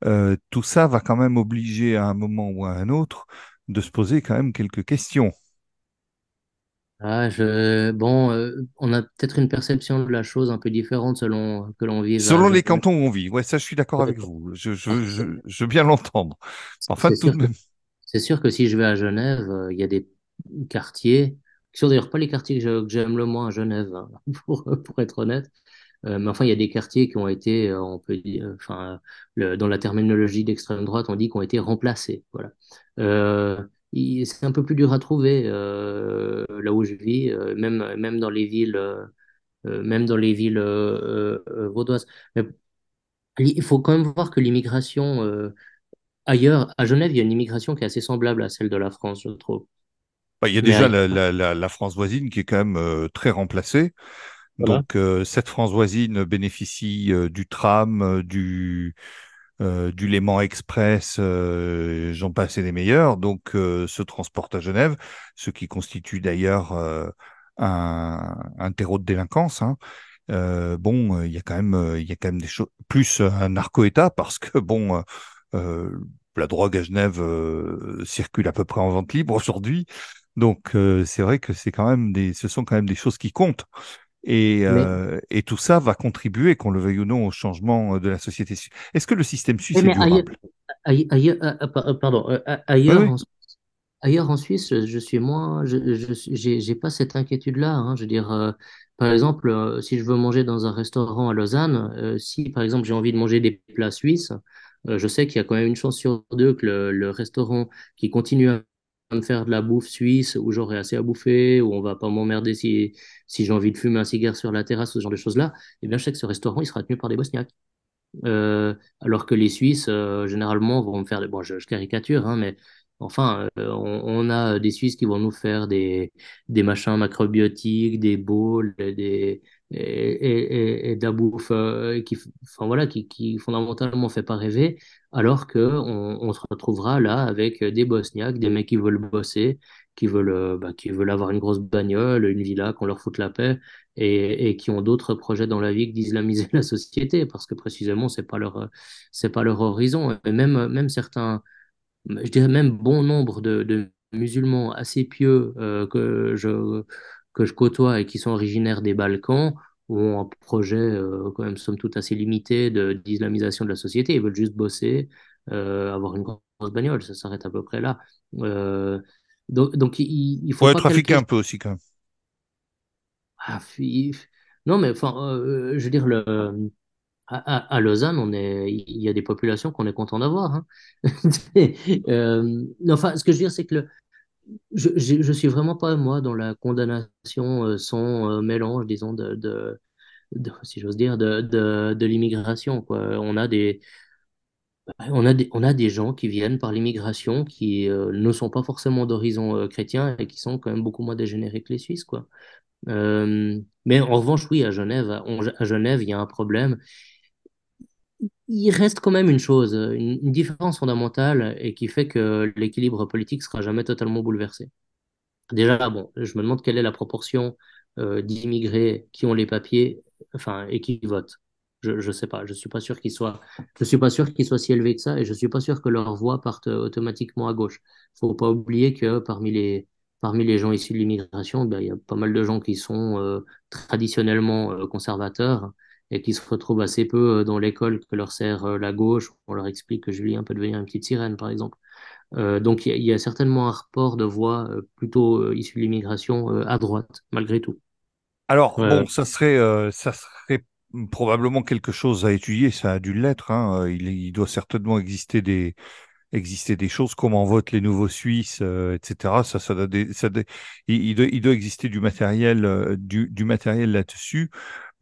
A: Euh, tout ça va quand même obliger à un moment ou à un autre de se poser quand même quelques questions.
B: Ah, je... Bon, euh, on a peut-être une perception de la chose un peu différente selon que l'on à
A: Selon les cantons où on vit, ouais, ça je suis d'accord avec vous. Je, je, je, je veux bien l'entendre. Enfin,
B: C'est
A: tout
B: sûr
A: de
B: que
A: même.
B: c'est sûr que si je vais à Genève, euh, il y a des quartiers qui sont d'ailleurs pas les quartiers que j'aime le moins à Genève, hein, pour, pour être honnête. Euh, mais enfin, il y a des quartiers qui ont été, on peut dire, enfin, le- dans la terminologie d'extrême droite, on dit qu'ils ont été remplacés. Voilà. C'est un peu plus dur à trouver euh, là où je vis, euh, même, même dans les villes, euh, même dans les villes vaudoises. Mais il faut quand même voir que l'immigration ailleurs, à Genève, il y a une immigration qui est assez semblable à celle de la France, je trouve.
A: Bah, il y a
B: Mais
A: déjà la, la- la- la France voisine qui est quand même très remplacée.
B: voilà.
A: Donc, cette France voisine bénéficie du tram, du, euh, du Léman Express, euh, j'en passe et des meilleurs. Donc, euh, se transporte à Genève, ce qui constitue d'ailleurs euh, un, un terreau de délinquance. hein. Euh, bon, euh, il y a quand même, euh, il y a quand même des choses, plus un narco-État parce que bon, euh, euh, la drogue à Genève euh, circule à peu près en vente libre aujourd'hui. Donc, euh, c'est vrai que c'est quand même des, ce sont quand même des choses qui comptent. Et, euh, et tout ça va contribuer, qu'on le veuille ou non, au changement de la société suisse. Est-ce que le système suisse est
B: mais ailleurs,
A: durable?
B: ailleurs, ailleurs- pa- pardon, euh,
A: Oui,
B: ailleurs,
A: oui.
B: en, ailleurs en Suisse, je, suis moins, je, j'ai pas cette inquiétude-là. hein. Je veux dire, euh, par exemple, euh, si je veux manger dans un restaurant à Lausanne, euh, si par exemple j'ai envie de manger des plats suisses, euh, je sais qu'il y a quand même une chance sur deux que le, le restaurant qui continue à faire de la bouffe suisse, où j'aurai assez à bouffer, où on va pas m'emmerder si, si j'ai envie de fumer un cigare sur la terrasse, ce genre de choses-là, eh bien, je sais que ce restaurant, il sera tenu par des Bosniaques. Euh, alors que les Suisses, euh, généralement, vont me faire des... Bon, je, je caricature, hein, mais enfin, euh, on, on a des Suisses qui vont nous faire des, des machins macrobiotiques, des bowls, des, et, et, et, et de la bouffe euh, qui, enfin, voilà, qui, qui fondamentalement fait pas rêver, alors que on, se retrouvera là avec des Bosniaques, des mecs qui veulent bosser, qui veulent, euh, bah, qui veulent avoir une grosse bagnole, une villa, qu'on leur foute la paix et, qui ont d'autres projets dans la vie que d'islamiser la société, parce que précisément, c'est pas c'est pas leur horizon. Et même, même certains, je dirais même bon nombre de, musulmans assez pieux euh, que je, que je côtoie et qui sont originaires des Balkans ont un projet euh, quand même somme toute assez limité de d'islamisation de la société. Ils veulent juste bosser, euh, avoir une grosse bagnole, ça s'arrête à peu près là. Euh, donc, donc il, il faut
A: Ouais,
B: pas
A: trafiquer un peu aussi quand même.
B: Ah, Non, mais enfin, euh, je veux dire, le, à, à- à Lausanne, on est, il y a des populations qu'on est content d'avoir. hein. Enfin, ce que je veux dire, c'est que le- je, je, je suis vraiment pas, moi, dans la condamnation euh, sans euh, mélange, disons, de, si j'ose dire, de, de, l'immigration. On a des, on a des, on a des gens qui viennent par l'immigration qui euh, ne sont pas forcément d'horizon chrétien et qui sont quand même beaucoup moins dégénérés que les Suisses, quoi. Mais en revanche, oui, à Genève, à Genève, il y a un problème. Il reste quand même une chose, une, différence fondamentale et qui fait que l'équilibre politique sera jamais totalement bouleversé. Déjà, bon, je me demande quelle est la proportion euh, d'immigrés qui ont les papiers, enfin, et qui votent. Je, je sais pas. Je suis pas sûr qu'ils soient, je suis pas sûr qu'ils soient si élevés que ça, et je suis pas sûr que leur voix parte automatiquement à gauche. Faut pas oublier que parmi les, parmi les gens issus de l'immigration, ben, il y a pas mal de gens qui sont euh, traditionnellement euh, conservateurs et qui se retrouvent assez peu euh, dans l'école que leur sert euh, la gauche. On leur explique que Julien peut devenir une petite sirène, par exemple. Euh, donc il y, a il y a certainement un report de voix plutôt issu de l'immigration à droite, malgré tout.
A: Alors, bon, ça serait, ça serait probablement quelque chose à étudier, ça a dû l'être, hein. Il, il doit certainement exister des, exister des choses, comment votent les nouveaux Suisses, euh, etc. Ça, ça doit, des- ça il, il doit, il doit exister du matériel, euh, du, du matériel là-dessus.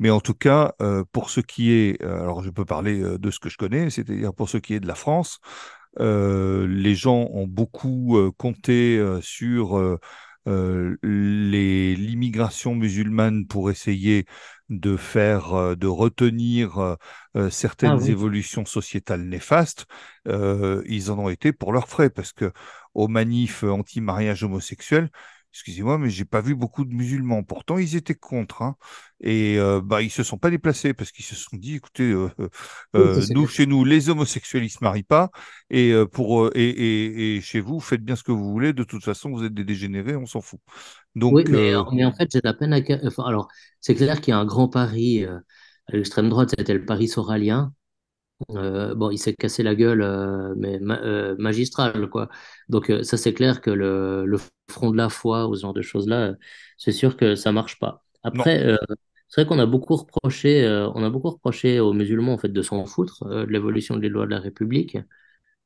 A: Mais en tout cas, euh, pour ce qui est, euh, alors je peux parler euh, de ce que je connais, c'est-à-dire pour ce qui est de la France, euh, les gens ont beaucoup euh, compté sur l'immigration musulmane pour essayer de faire, de retenir
B: Ah
A: certaines
B: oui.
A: évolutions sociétales néfastes. Ils en ont été pour leurs frais parce que aux manifs anti-mariage homosexuel, excusez-moi, mais j'ai pas vu beaucoup de musulmans. Pourtant, ils étaient contre. hein. Et euh, bah, ils se sont pas déplacés parce qu'ils se sont dit, écoutez, euh,
B: Oui,
A: euh, nous, chez nous, les homosexuels, ils se marient pas. Et, euh, pour, et, et, et chez vous, faites bien ce que vous voulez. De toute façon, vous êtes des dégénérés, on s'en fout.
B: Oui,
A: Donc,
B: mais,
A: euh,
B: mais en fait, j'ai la peine à... Enfin, alors, c'est clair qu'il y a un grand pari à l'extrême droite, c'était le pari soralien. Euh, bon, il s'est cassé la gueule, euh, mais ma- euh, magistral, quoi. Donc, ça, c'est clair que le, le front de la foi ou ce genre de choses-là, c'est sûr que ça marche pas. Après, C'est vrai qu'on a beaucoup reproché, on a beaucoup reproché aux musulmans en fait de s'en foutre de l'évolution des lois de la République.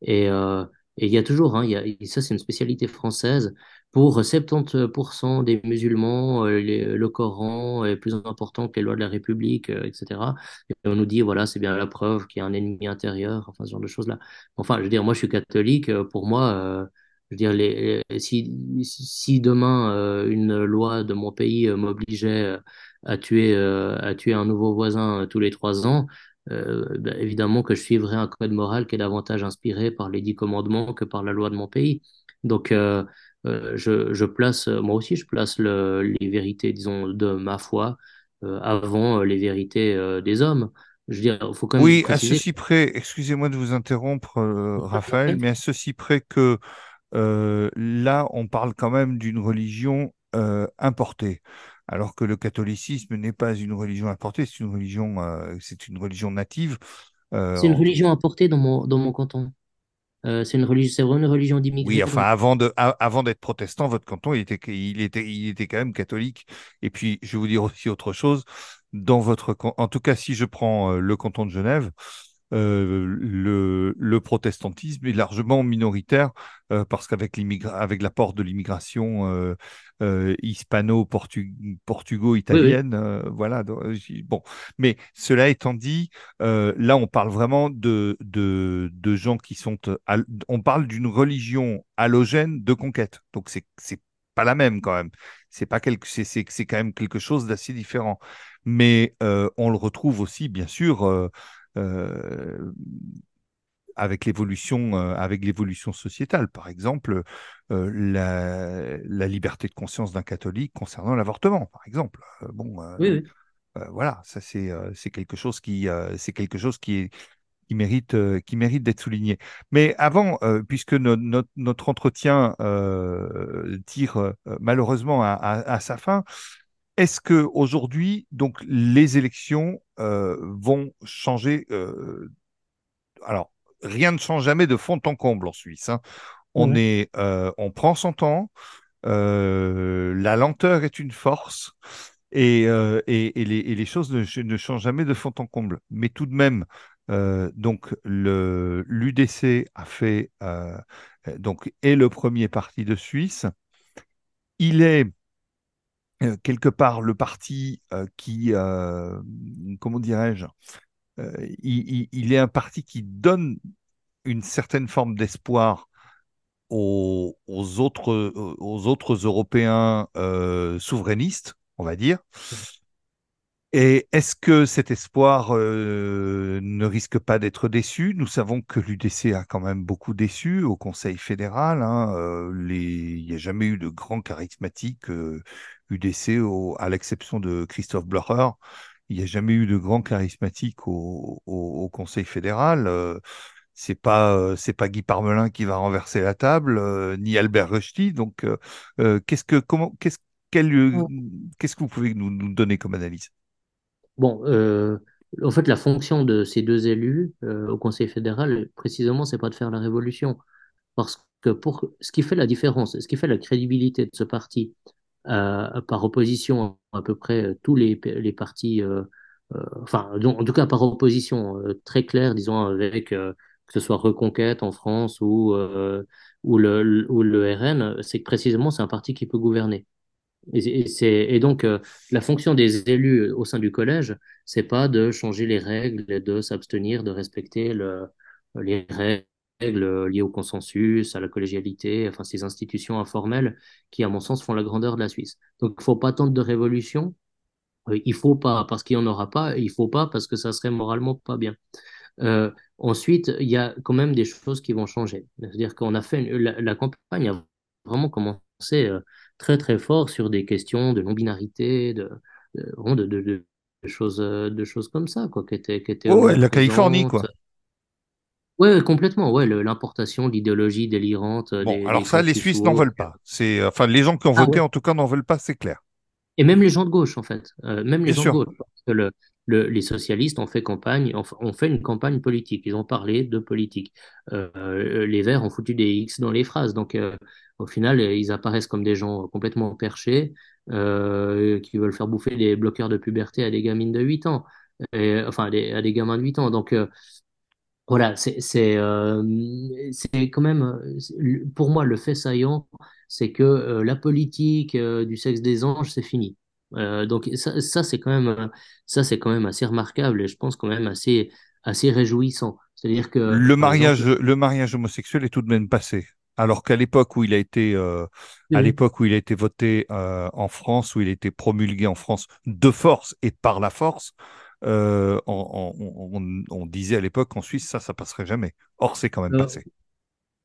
B: Et euh, et il y a toujours, hein, il y a, ça c'est une spécialité française, pour 70% des musulmans, euh, les- le Coran est plus important que les lois de la République, euh, etc. Et on nous dit, voilà, c'est bien la preuve qu'il y a un ennemi intérieur, enfin ce genre de choses-là. Enfin, je veux dire, moi je suis catholique, euh, pour moi, euh, je veux dire, si, si demain euh, une loi de mon pays euh, m'obligeait euh, à tuer, euh, à tuer un nouveau voisin euh, tous les trois ans, euh, ben, évidemment que je suivrai un code moral qui est davantage inspiré par les dix commandements que par la loi de mon pays. Donc, euh, euh, je, je place, moi aussi, je place le- les vérités, disons, de ma foi euh, avant les vérités des hommes. Je veux dire, il faut quand même
A: Oui, à
B: préciser.
A: ceci près, excusez-moi de vous interrompre, Raphaël, mais à ceci près que là, on parle quand même d'une religion importée, alors que le catholicisme n'est pas une religion importée, c'est une religion, euh, c'est une religion native. Euh,
B: C'est une religion importée dans mon, dans mon canton. Euh, c'est une religion, c'est vraiment une religion
A: Oui,
B: d'immigrés.
A: enfin, avant de, avant d'être protestant, votre canton, il était, il était, il était quand même catholique. Et puis, je vais vous dire aussi autre chose. Dans votre, en tout cas, si je prends le canton de Genève, euh, le, le protestantisme est largement minoritaire euh, parce qu'avec avec l'apport de l'immigration euh,
B: oui, oui,
A: hispano-portugo-italienne, voilà. bon, mais cela étant dit, là, on parle vraiment de, de, de gens qui sont, on parle d'une religion halogène de conquête. Donc c'est pas la même quand même. C'est pas quelque, c'est c'est c'est quand même quelque chose d'assez différent. Mais euh, on le retrouve aussi, bien sûr. euh, avec l'évolution, euh, avec l'évolution sociétale. Par exemple, euh, la, la liberté de conscience d'un catholique concernant l'avortement, par exemple. Euh, bon, euh,
B: oui, oui.
A: euh, voilà, ça c'est euh, c'est quelque chose qui euh, c'est quelque chose qui est qui mérite euh, qui mérite d'être souligné. Mais avant, euh, puisque no- no- notre entretien euh, tire euh, malheureusement à, à- à sa fin, est-ce que aujourd'hui, donc les élections euh, vont changer euh, alors, rien ne change jamais de fond en comble en Suisse. hein. On est, euh, on prend son temps. la lenteur est une force. Et, et- et les, et les choses ne, ne changent jamais de fond en comble. Mais tout de même, donc le l'UDC a fait donc est le premier parti de Suisse. Il est euh, quelque part le parti euh, qui, euh, comment dirais-je, il, est un parti qui donne une certaine forme d'espoir aux, aux autres, aux autres Européens souverainistes, on va dire. Et est-ce que cet espoir ne risque pas d'être déçu? Nous savons que l'UDC a quand même beaucoup déçu au Conseil fédéral. hein. Les... Il n'y a jamais eu de grand charismatique UDC, au- à l'exception de Christophe Blocher. Il n'y a jamais eu de grand charismatique au, au- au Conseil fédéral. Euh, c'est pas euh, c'est pas Guy Parmelin qui va renverser la table, euh, ni Albert Rechty. Donc, euh, qu'est-ce que comment qu'est-ce qu'est-ce que vous pouvez nous, nous donner comme analyse?
B: Bon, en fait, la fonction de ces deux élus au Conseil fédéral, précisément, c'est pas de faire la révolution. Parce que pour ce qui fait la différence, ce qui fait la crédibilité de ce parti, par opposition à, peu près euh, tous les, les partis, euh, euh, enfin, donc, en tout cas par opposition euh, très claire, disons, avec euh, que ce soit Reconquête en France ou, euh, ou, le, ou le RN, c'est que précisément c'est un parti qui peut gouverner. Et, et donc, euh, la fonction des élus au sein du collège, c'est pas de changer les règles, de s'abstenir, de respecter le, les règles liées au consensus, à la collégialité, enfin, ces institutions informelles qui, à mon sens, font la grandeur de la Suisse. Donc, il faut pas attendre de révolution. Euh, Il faut pas parce qu'il n'y en aura pas, et il faut pas parce que ça serait moralement pas bien. Euh, ensuite, il y a quand même des choses qui vont changer. C'est-à-dire qu'on a fait une- la, la campagne a vraiment commencé euh, très très fort sur des questions de non-binarité, de, de, de, de- choses, euh, de choses comme ça, quoi, qui étaient, qui étaient
A: Oh, ouais, la Californie, quoi.
B: Ouais, complètement. Ouais, le- l'importation, l'idéologie délirante euh,
A: Bon,
B: des,
A: alors
B: des
A: ça, les Suisses n'en veulent pas. C'est, enfin, les gens qui ont
B: Ah
A: voté,
B: ouais.
A: en tout cas, n'en veulent pas, c'est clair.
B: Et même les gens de gauche, en fait. Euh, même les
A: Bien
B: gens de gauche. Parce que le, le- les socialistes ont fait campagne, ont, ont fait une campagne politique. Ils ont parlé de politique. Euh, les Verts ont foutu des X dans les phrases. Donc, euh, au final, euh, ils apparaissent comme des gens complètement perchés. euh, qui veulent faire bouffer des bloqueurs de puberté à des gamines de 8 ans, et, enfin à des, à des gamins de 8 ans. Donc euh, voilà, c'est euh, quand même, pour moi, le fait saillant, c'est que euh, la politique euh, du sexe des anges, c'est fini. Euh, donc ça, ça c'est quand même, ça c'est quand même assez remarquable et je pense quand même assez, assez réjouissant. C'est-à-dire que,
A: Le
B: exemple,
A: mariage, le mariage homosexuel est tout de même passé. Alors qu'à l'époque où il a été, à l'époque où il a été voté en France, où il a été promulgué en France de force et par la force, euh, on, on- on- on disait à l'époque qu'en Suisse, ça, ça passerait jamais. Or, c'est quand même
B: euh,
A: passé.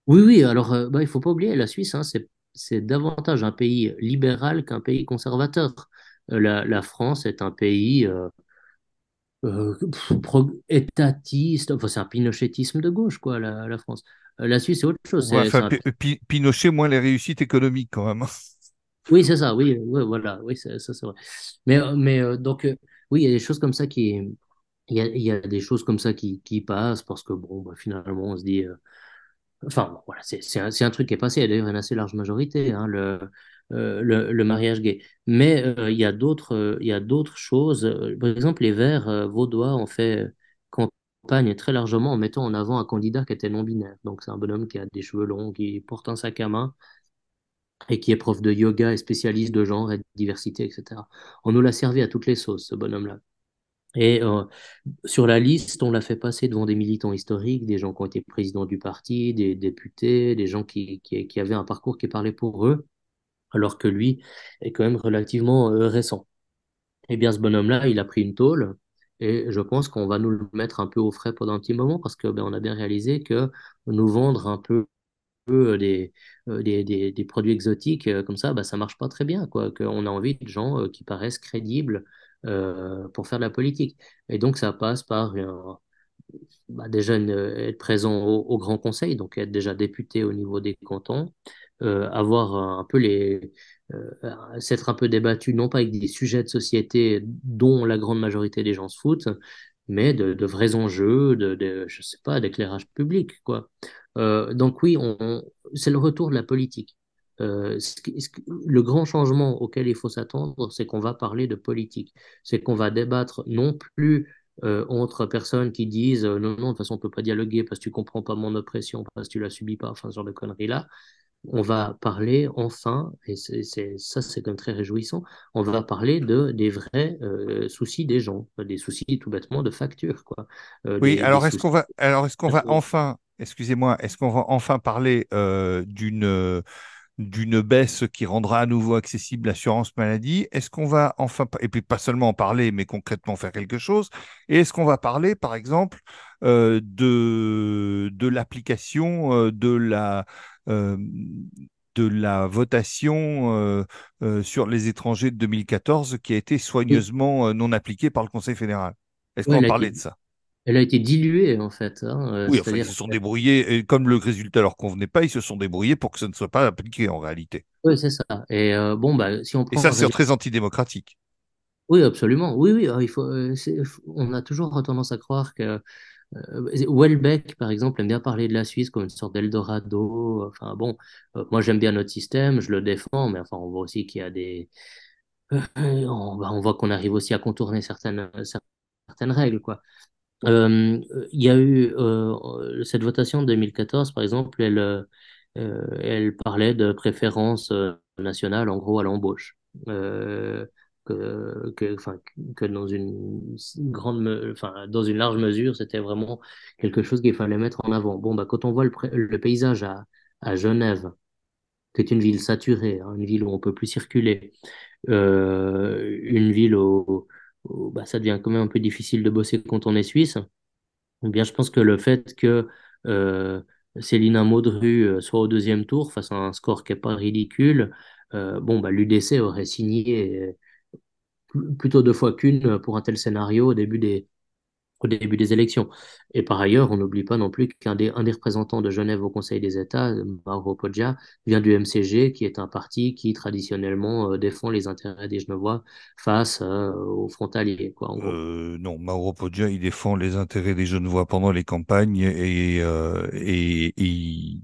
B: oui, oui, alors euh, bah, il faut pas oublier, la Suisse, hein, c'est davantage un pays libéral qu'un pays conservateur. Euh, la, la France est un pays euh, pro- étatiste, enfin c'est un pinochetisme de gauche, quoi, la, la France. La Suisse, c'est autre chose.
A: Ouais, enfin,
B: un...
A: Pinochet, moins les réussites économiques quand même.
B: Oui, c'est ça, oui, ouais, voilà, oui, ça c'est vrai. Mais, mais donc, oui, il y a des choses comme ça qui, il y a, il y a des choses comme ça qui, qui passent parce que, bon, bah, finalement, on se dit, euh, enfin, voilà, c'est un, un truc qui est passé, il y a d'ailleurs une assez large majorité, hein, le, euh, le, le mariage gay. Mais euh, il y a d'autres, il y a d'autres choses. Par exemple, les Verts vaudois ont fait campagne très largement en mettant en avant un candidat qui était non-binaire. Donc, c'est un bonhomme qui a des cheveux longs, qui porte un sac à main et qui est prof de yoga et spécialiste de genre et de diversité, etc. On nous l'a servi à toutes les sauces, ce bonhomme-là. Et euh, sur la liste, on l'a fait passer devant des militants historiques, des gens qui ont été présidents du parti, des députés, des gens qui, avaient un parcours qui parlait pour eux, alors que lui est quand même relativement euh, récent. Eh bien, ce bonhomme-là, il a pris une tôle et je pense qu'on va nous le mettre un peu au frais pendant un petit moment parce que ben, on a bien réalisé que nous vendre un peu euh, des, euh, des, des, des produits exotiques euh, comme ça, bah, ça marche pas très bien, quoi. Qu'on a envie de gens euh, qui paraissent crédibles euh, pour faire de la politique. Et donc, ça passe par un, bah, déjà être présent au, Grand Conseil, donc être déjà député au niveau des cantons, euh, avoir un, peu les, euh, s'être un peu débattu, non pas avec des sujets de société dont la grande majorité des gens se foutent, mais de, de vrais enjeux, de, de, je sais pas, d'éclairage public, quoi. Euh, donc oui, c'est le retour de la politique. Euh, ce qui- ce qui- le grand changement auquel il faut s'attendre, c'est qu'on va parler de politique. C'est qu'on va débattre non plus euh, entre personnes qui disent euh, non, non, de toute façon, on peut pas dialoguer parce que tu comprends pas mon oppression, parce que tu la subis pas, enfin, ce genre de conneries-là. On va parler enfin, et c'est, ça, c'est quand même très réjouissant, on va parler de, des vrais euh, soucis des gens, des soucis tout bêtement de facture, quoi.
A: Oui,
B: des,
A: alors est-ce qu'on va, alors est-ce qu'on va enfin, excusez-moi, est-ce qu'on va enfin parler euh, d'une euh, d'une baisse qui rendra à nouveau accessible l'assurance maladie? Est-ce qu'on va enfin, et puis pas seulement en parler, mais concrètement faire quelque chose? Et est-ce qu'on va parler, par exemple, euh, de de l'application euh, de la euh, de la votation sur les étrangers de 2014 qui a été soigneusement non appliquée par le Conseil fédéral? Est-ce qu'on va parler de ça?
B: Elle a été diluée, en fait, hein, euh,
A: Oui, enfin, ils se sont débrouillés, et comme le résultat leur convenait pas, ils se sont débrouillés pour que ça ne soit pas appliqué en réalité.
B: Oui, c'est ça. Et euh, bon, bah, si on
A: Et ça, c'est très antidémocratique.
B: Oui, absolument. Oui, oui, euh, il faut, on a toujours tendance à croire que euh, Welbeck, par exemple, aime bien parler de la Suisse comme une sorte d'Eldorado. Enfin, bon, euh, moi, j'aime bien notre système, je le défends, mais enfin, on voit aussi qu'il y a des... euh, on, bah, on voit qu'on arrive aussi à contourner certaines, certaines règles, quoi. Euh, il y a eu euh, cette votation de 2014, par exemple, elle, euh, elle parlait de préférence nationale, en gros, à l'embauche. Que, que, enfin, que dans une grande, enfin, dans une large mesure, c'était vraiment quelque chose qu'il fallait mettre en avant. Bon, bah, quand on voit le, paysage à, à Genève, qui est une ville saturée, hein, une ville où on peut plus circuler, euh, une ville où, où, bah, ça devient quand même un peu difficile de bosser quand on est suisse. Eh bien, je pense que le fait que euh, Célina Modru euh, soit au deuxième tour face à un score qui n'est pas ridicule, euh, bon, bah, l'UDC aurait signé euh, pl- plutôt deux fois qu'une pour un tel scénario au début des, au début des élections. Et par ailleurs, on n'oublie pas non plus qu'un des, représentants de Genève au Conseil des États, Mauro Poggia, vient du MCG, qui est un parti qui traditionnellement euh, défend les intérêts des Genevois face euh, aux frontaliers, quoi.
A: Euh, non, Mauro Poggia, il défend les intérêts des Genevois pendant les campagnes et, euh, et, et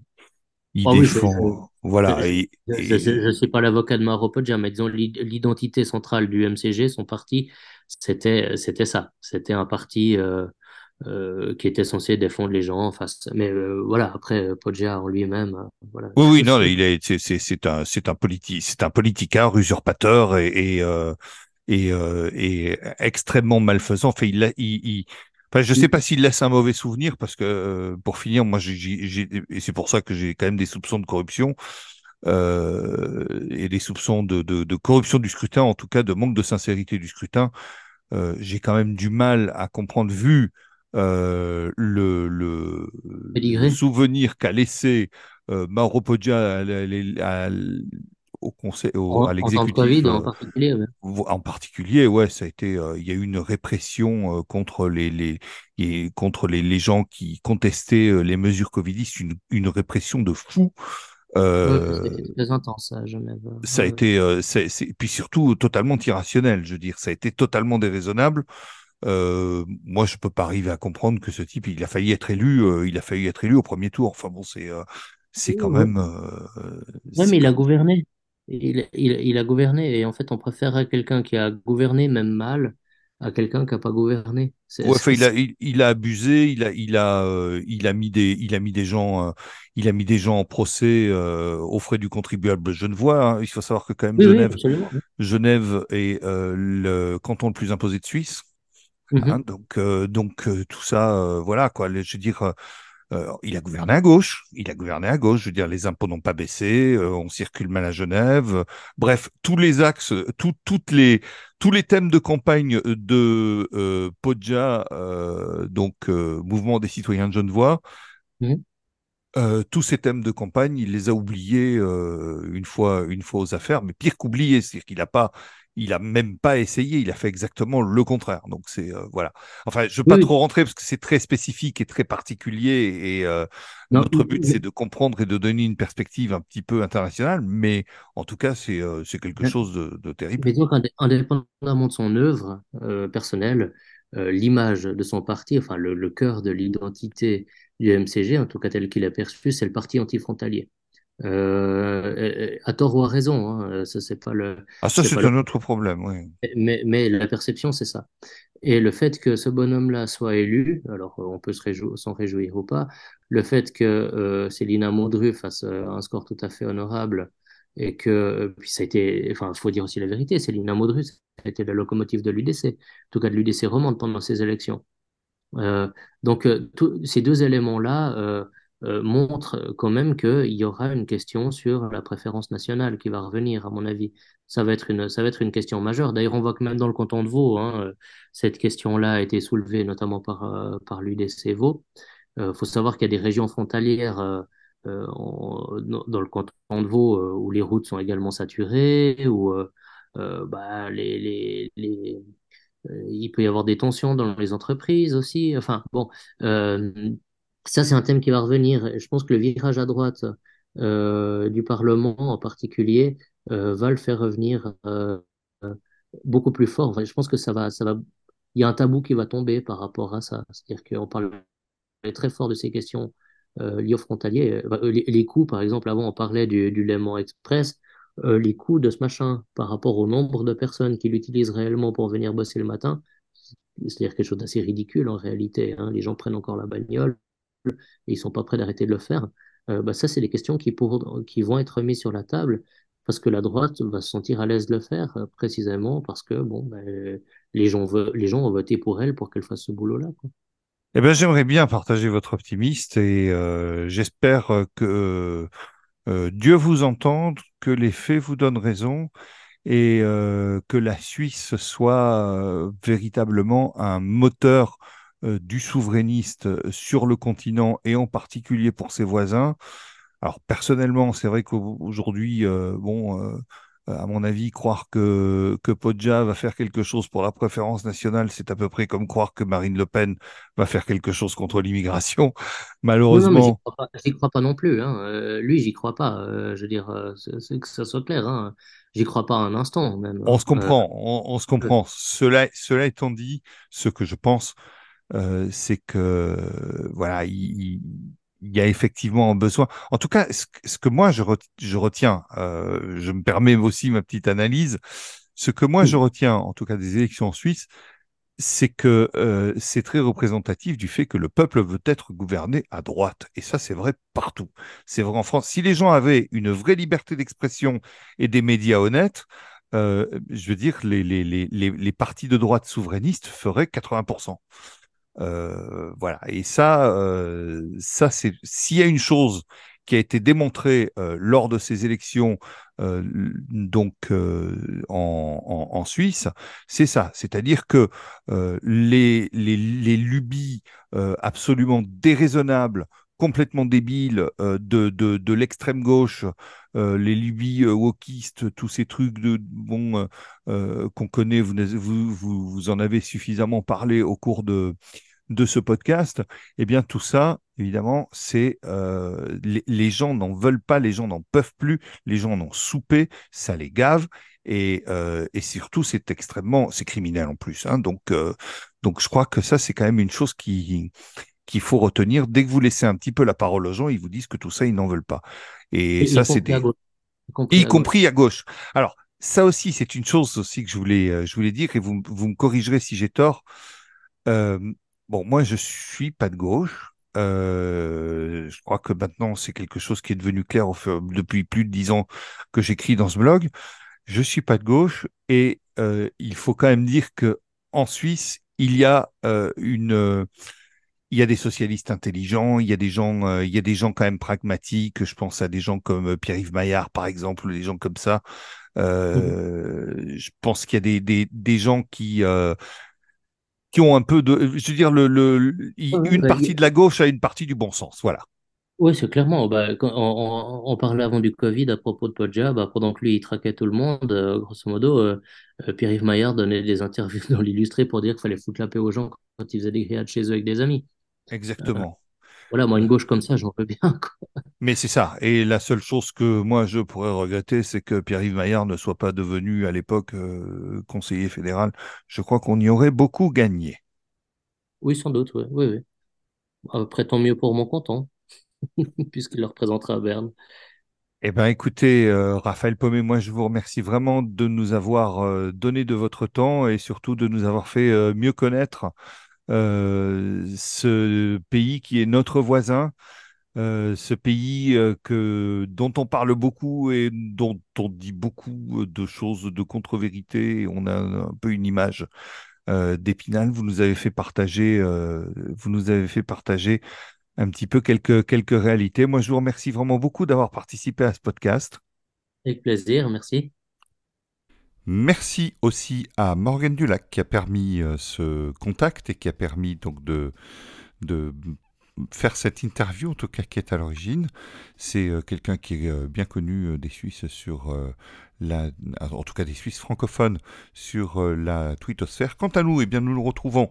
A: il
B: Ah oui,
A: défend, voilà,
B: je,
A: et,
B: je suis pas l'avocat de Mauro Podja, mais disons l'id- l'identité centrale du MCG, son parti, c'était ça. C'était un parti euh, euh, qui était censé défendre les gens en face. Mais euh, voilà, après Podja en lui-même, voilà.
A: oui, oui, non, il est, c'est, un, c'est un politi, c'est un politicard, usurpateur et, et, et, et extrêmement malfaisant. Enfin, il, a- il, il- enfin, je sais pas s'il laisse un mauvais souvenir parce que, euh, pour finir, moi, j'ai, et c'est pour ça que j'ai quand même des soupçons de corruption euh, et des soupçons de, de, de corruption du scrutin, en tout cas de manque de sincérité du scrutin. Euh, j'ai quand même du mal à comprendre, vu le, le, le
B: Pédigré,
A: souvenir qu'a laissé Mauro Poggia à à l- au conseil, au- à
B: en, en
A: l'exécutif
B: en
A: euh,
B: particulier. ouais.
A: en particulier, ouais, ça a été, euh, il y a eu une répression euh, contre les, les, et contre les, les gens qui contestaient les mesures covidistes, une, une répression de fou. Euh,
B: très intense à Genève.
A: ça a
B: Ouais.
A: été, euh, c'est, c'est- puis surtout totalement irrationnel. Je veux dire, ça a été totalement déraisonnable. Euh, moi, je peux pas arriver à comprendre que ce type, il a failli être élu, il a failli être élu au premier tour. Enfin bon, c'est, c'est quand même,
B: Ouais,
A: c'est
B: mais il a gouverné. Il, il, il a gouverné et en fait, on préfère à quelqu'un qui a gouverné même mal à quelqu'un qui n'a pas gouverné.
A: Ouais, enfin, il a, il, il a abusé, il a, il a, euh, il a mis des, il a mis des gens, euh, il a mis des gens en procès euh, aux frais du contribuable genevois. hein. Il faut savoir que quand même
B: Oui,
A: Genève,
B: absolument. oui.
A: Genève est euh, le canton le plus imposé de Suisse. hein.
B: Mhm.
A: donc, donc tout ça, voilà quoi. Je veux dire, euh, euh, il a gouverné à gauche. Il a gouverné à gauche. Je veux dire, les impôts n'ont pas baissé. euh, on circule mal à Genève. euh, bref, tous les axes, tout- toutes les, tous les thèmes de campagne de euh, Podja, euh, donc euh, Mouvement des citoyens de Genevois, euh, tous ces thèmes de campagne, il les a oubliés euh, une fois, une fois aux affaires, mais pire qu'oubliés, c'est-à-dire qu'il a pas, il a même pas essayé, il a fait exactement le contraire. Donc c'est euh, voilà. Enfin, je veux pas
B: oui.
A: trop rentrer parce que c'est très spécifique et très particulier, et euh,
B: Non,
A: notre but c'est de comprendre et de donner une perspective un petit peu internationale, mais en tout cas c'est euh, c'est quelque
B: mais-
A: chose de, de terrible.
B: mais donc, indé- indépendamment de son œuvre personnelle, l'image de son parti, enfin le, le cœur de l'identité du MCG, en tout cas tel qu'il est perçu, c'est le parti antifrontalier. Euh, à tort ou à raison, hein, ça c'est pas le,
A: Ah ça
B: c'est le,
A: un autre problème, oui.
B: mais, mais la perception c'est ça. Et le fait que ce bonhomme-là soit élu, alors euh, on peut se réjou- s'en réjouir ou pas, le fait que euh, Célina Mondru fasse euh, un score tout à fait honorable et que, euh, puis ça a été, enfin, il faut dire aussi la vérité, Célina Mondru, ça a été la locomotive de l'UDC, en tout cas de l'UDC romande pendant ces élections. Euh, donc, euh, tous ces deux éléments-là euh, euh, montrent quand même qu'il y aura une question sur la préférence nationale qui va revenir, à mon avis. Ça va être une, ça va être une question majeure. D'ailleurs, on voit que même dans le canton de Vaud, hein, euh, cette question-là a été soulevée notamment par, euh, par l'UDC Vaud. Il faut savoir qu'il y a des régions frontalières euh, euh, dans le canton de Vaud euh, où les routes sont également saturées, où euh, euh, bah, les, les, les, euh, il peut y avoir des tensions dans les entreprises aussi. Enfin, bon, euh, ça, c'est un thème qui va revenir. Je pense que le virage à droite euh, du Parlement en particulier euh, va le faire revenir euh, beaucoup plus fort. Enfin, je pense que ça va, ça va. Il y a un tabou qui va tomber par rapport à ça. C'est-à-dire qu'on parle très fort de ces questions liées aux frontaliers. Les, coûts, par exemple, avant, on parlait du, du Léman Express. Les coûts de ce machin par rapport au nombre de personnes qui l'utilisent réellement pour venir bosser le matin, c'est-à-dire quelque chose d'assez ridicule en réalité. hein. Les gens prennent encore la bagnole et ils sont pas prêts d'arrêter de le faire. Euh, bah, ça, c'est des questions qui, pour- qui vont être mises sur la table parce que la droite va se sentir à l'aise de le faire, euh, précisément parce que bon, bah, les gens, veulent, les gens ont voté pour elle pour qu'elle fasse ce boulot-là.
A: Eh ben, j'aimerais bien partager votre optimisme et euh, j'espère que Dieu vous entende, que les faits vous donnent raison et que la Suisse soit véritablement un moteur du souverainiste sur le continent et en particulier pour ses voisins. Alors personnellement, c'est vrai qu'aujourd'hui, euh, bon, euh, à mon avis, croire que, que Podja va faire quelque chose pour la préférence nationale, c'est à peu près comme croire que Marine Le Pen va faire quelque chose contre l'immigration.
B: Non, non, mais j'y
A: Malheureusement,
B: crois pas, j'y crois pas non plus. Hein. Euh, lui, j'y crois pas. Euh, je veux dire, euh, c'est- que ça soit clair. Hein. J'y crois pas un instant même.
A: on
B: hein.
A: se
B: Euh,
A: comprend, on, on se comprend. Cela, cela étant dit, ce que je pense, euh, c'est que voilà, il, y a effectivement un besoin. En tout cas, ce, que moi je, retiens, euh, je me permets aussi ma petite analyse, ce que moi je retiens, en tout cas des élections en Suisse, c'est que euh, c'est très représentatif du fait que le peuple veut être gouverné à droite. Et ça, c'est vrai partout. C'est vrai en France. Si les gens avaient une vraie liberté d'expression et des médias honnêtes, euh, je veux dire, les, les, les, les, partis de droite souverainistes feraient 80%. Euh, voilà. Et ça, euh, ça c'est s'il y a une chose qui a été démontrée euh, lors de ces élections, euh, donc euh, en, en, en, Suisse, c'est ça. C'est-à-dire que les, les, les, lubies absolument déraisonnables complètement débiles de, de, de l'extrême gauche, les lubies wokistes, tous ces trucs de bon qu'on connaît, vous, vous, vous, en avez suffisamment parlé au cours de, de ce podcast, eh bien tout ça, évidemment, c'est euh, les, gens n'en veulent pas, les gens n'en peuvent plus, les gens n'ont soupé, ça les gave. Et, euh, et surtout, c'est extrêmement, c'est criminel en plus. Hein, donc, euh, donc, je crois que ça, c'est quand même une chose qui qu'il faut retenir. Dès que vous laissez un petit peu la parole aux gens, ils vous disent que tout ça, ils n'en veulent pas. Et, ça, c'est des... y compris à gauche. Alors, ça aussi, c'est une chose aussi que je voulais, je voulais dire, et vous, vous me corrigerez si j'ai tort. Euh, Bon, moi, je suis pas de gauche. Euh, je crois que maintenant, c'est quelque chose qui est devenu clair depuis plus de dix ans que j'écris dans ce blog. Je suis pas de gauche et euh, il faut quand même dire que en Suisse, il y a euh, une, il y a des socialistes intelligents, il y a des gens, il y a des gens quand même pragmatiques. Je pense à des gens comme Pierre-Yves Maillard, par exemple, ou des gens comme ça. Mmh. Je pense qu'il y a des, des, des gens qui qui ont un peu de, je veux dire, le, le une partie de la gauche a une partie du bon sens, voilà.
B: Oui, c'est clairement. Bah, on, parlait avant du Covid à propos de Podja. Bah, pendant que lui, il traquait tout le monde, euh, grosso modo, euh, euh, Pierre-Yves Maillard donnait des interviews dans l'illustré pour dire qu'il fallait foutre la paix aux gens quand ils faisaient des grillades chez eux avec des amis.
A: Exactement.
B: Voilà, moi, une gauche comme ça, j'en veux bien.
A: Mais c'est ça. Et la seule chose que moi, je pourrais regretter, c'est que Pierre-Yves Maillard ne soit pas devenu, à l'époque, euh, conseiller fédéral. Je crois qu'on y aurait beaucoup gagné.
B: Oui, sans doute, oui. oui, oui. Après, tant mieux pour mon canton, puisqu'il le représentera à Berne.
A: Eh bien, écoutez, euh, Raphaël Pommet, moi, je vous remercie vraiment de nous avoir euh, donné de votre temps et surtout de nous avoir fait mieux connaître ce pays qui est notre voisin, euh, ce pays euh, que, dont on parle beaucoup et dont on dit beaucoup de choses de contre-vérité. On a un peu une image d'Épinal. Vous nous avez fait partager, vous nous avez fait partager un petit peu quelques, quelques réalités. Moi, je vous remercie vraiment beaucoup d'avoir participé à ce podcast.
B: Avec plaisir, merci.
A: Merci aussi à Morgan Dulac qui a permis euh, ce contact et qui a permis donc de, de faire cette interview, en tout cas qui est à l'origine. C'est euh, quelqu'un qui est euh, bien connu des Suisses sur la, en tout cas des Suisses francophones sur la twittosphère. Quant à nous, eh bien, nous nous retrouvons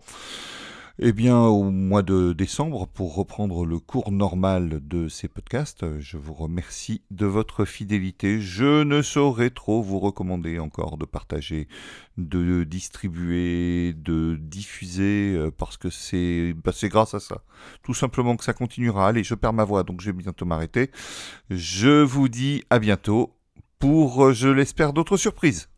A: eh bien, au mois de décembre, pour reprendre le cours normal de ces podcasts, je vous remercie de votre fidélité. Je ne saurais trop vous recommander encore de partager, de distribuer, de diffuser, euh, parce que c'est bah, grâce à ça. Tout simplement que ça continuera. Allez, je perds ma voix, donc je vais bientôt m'arrêter. Je vous dis à bientôt pour, je l'espère, d'autres surprises.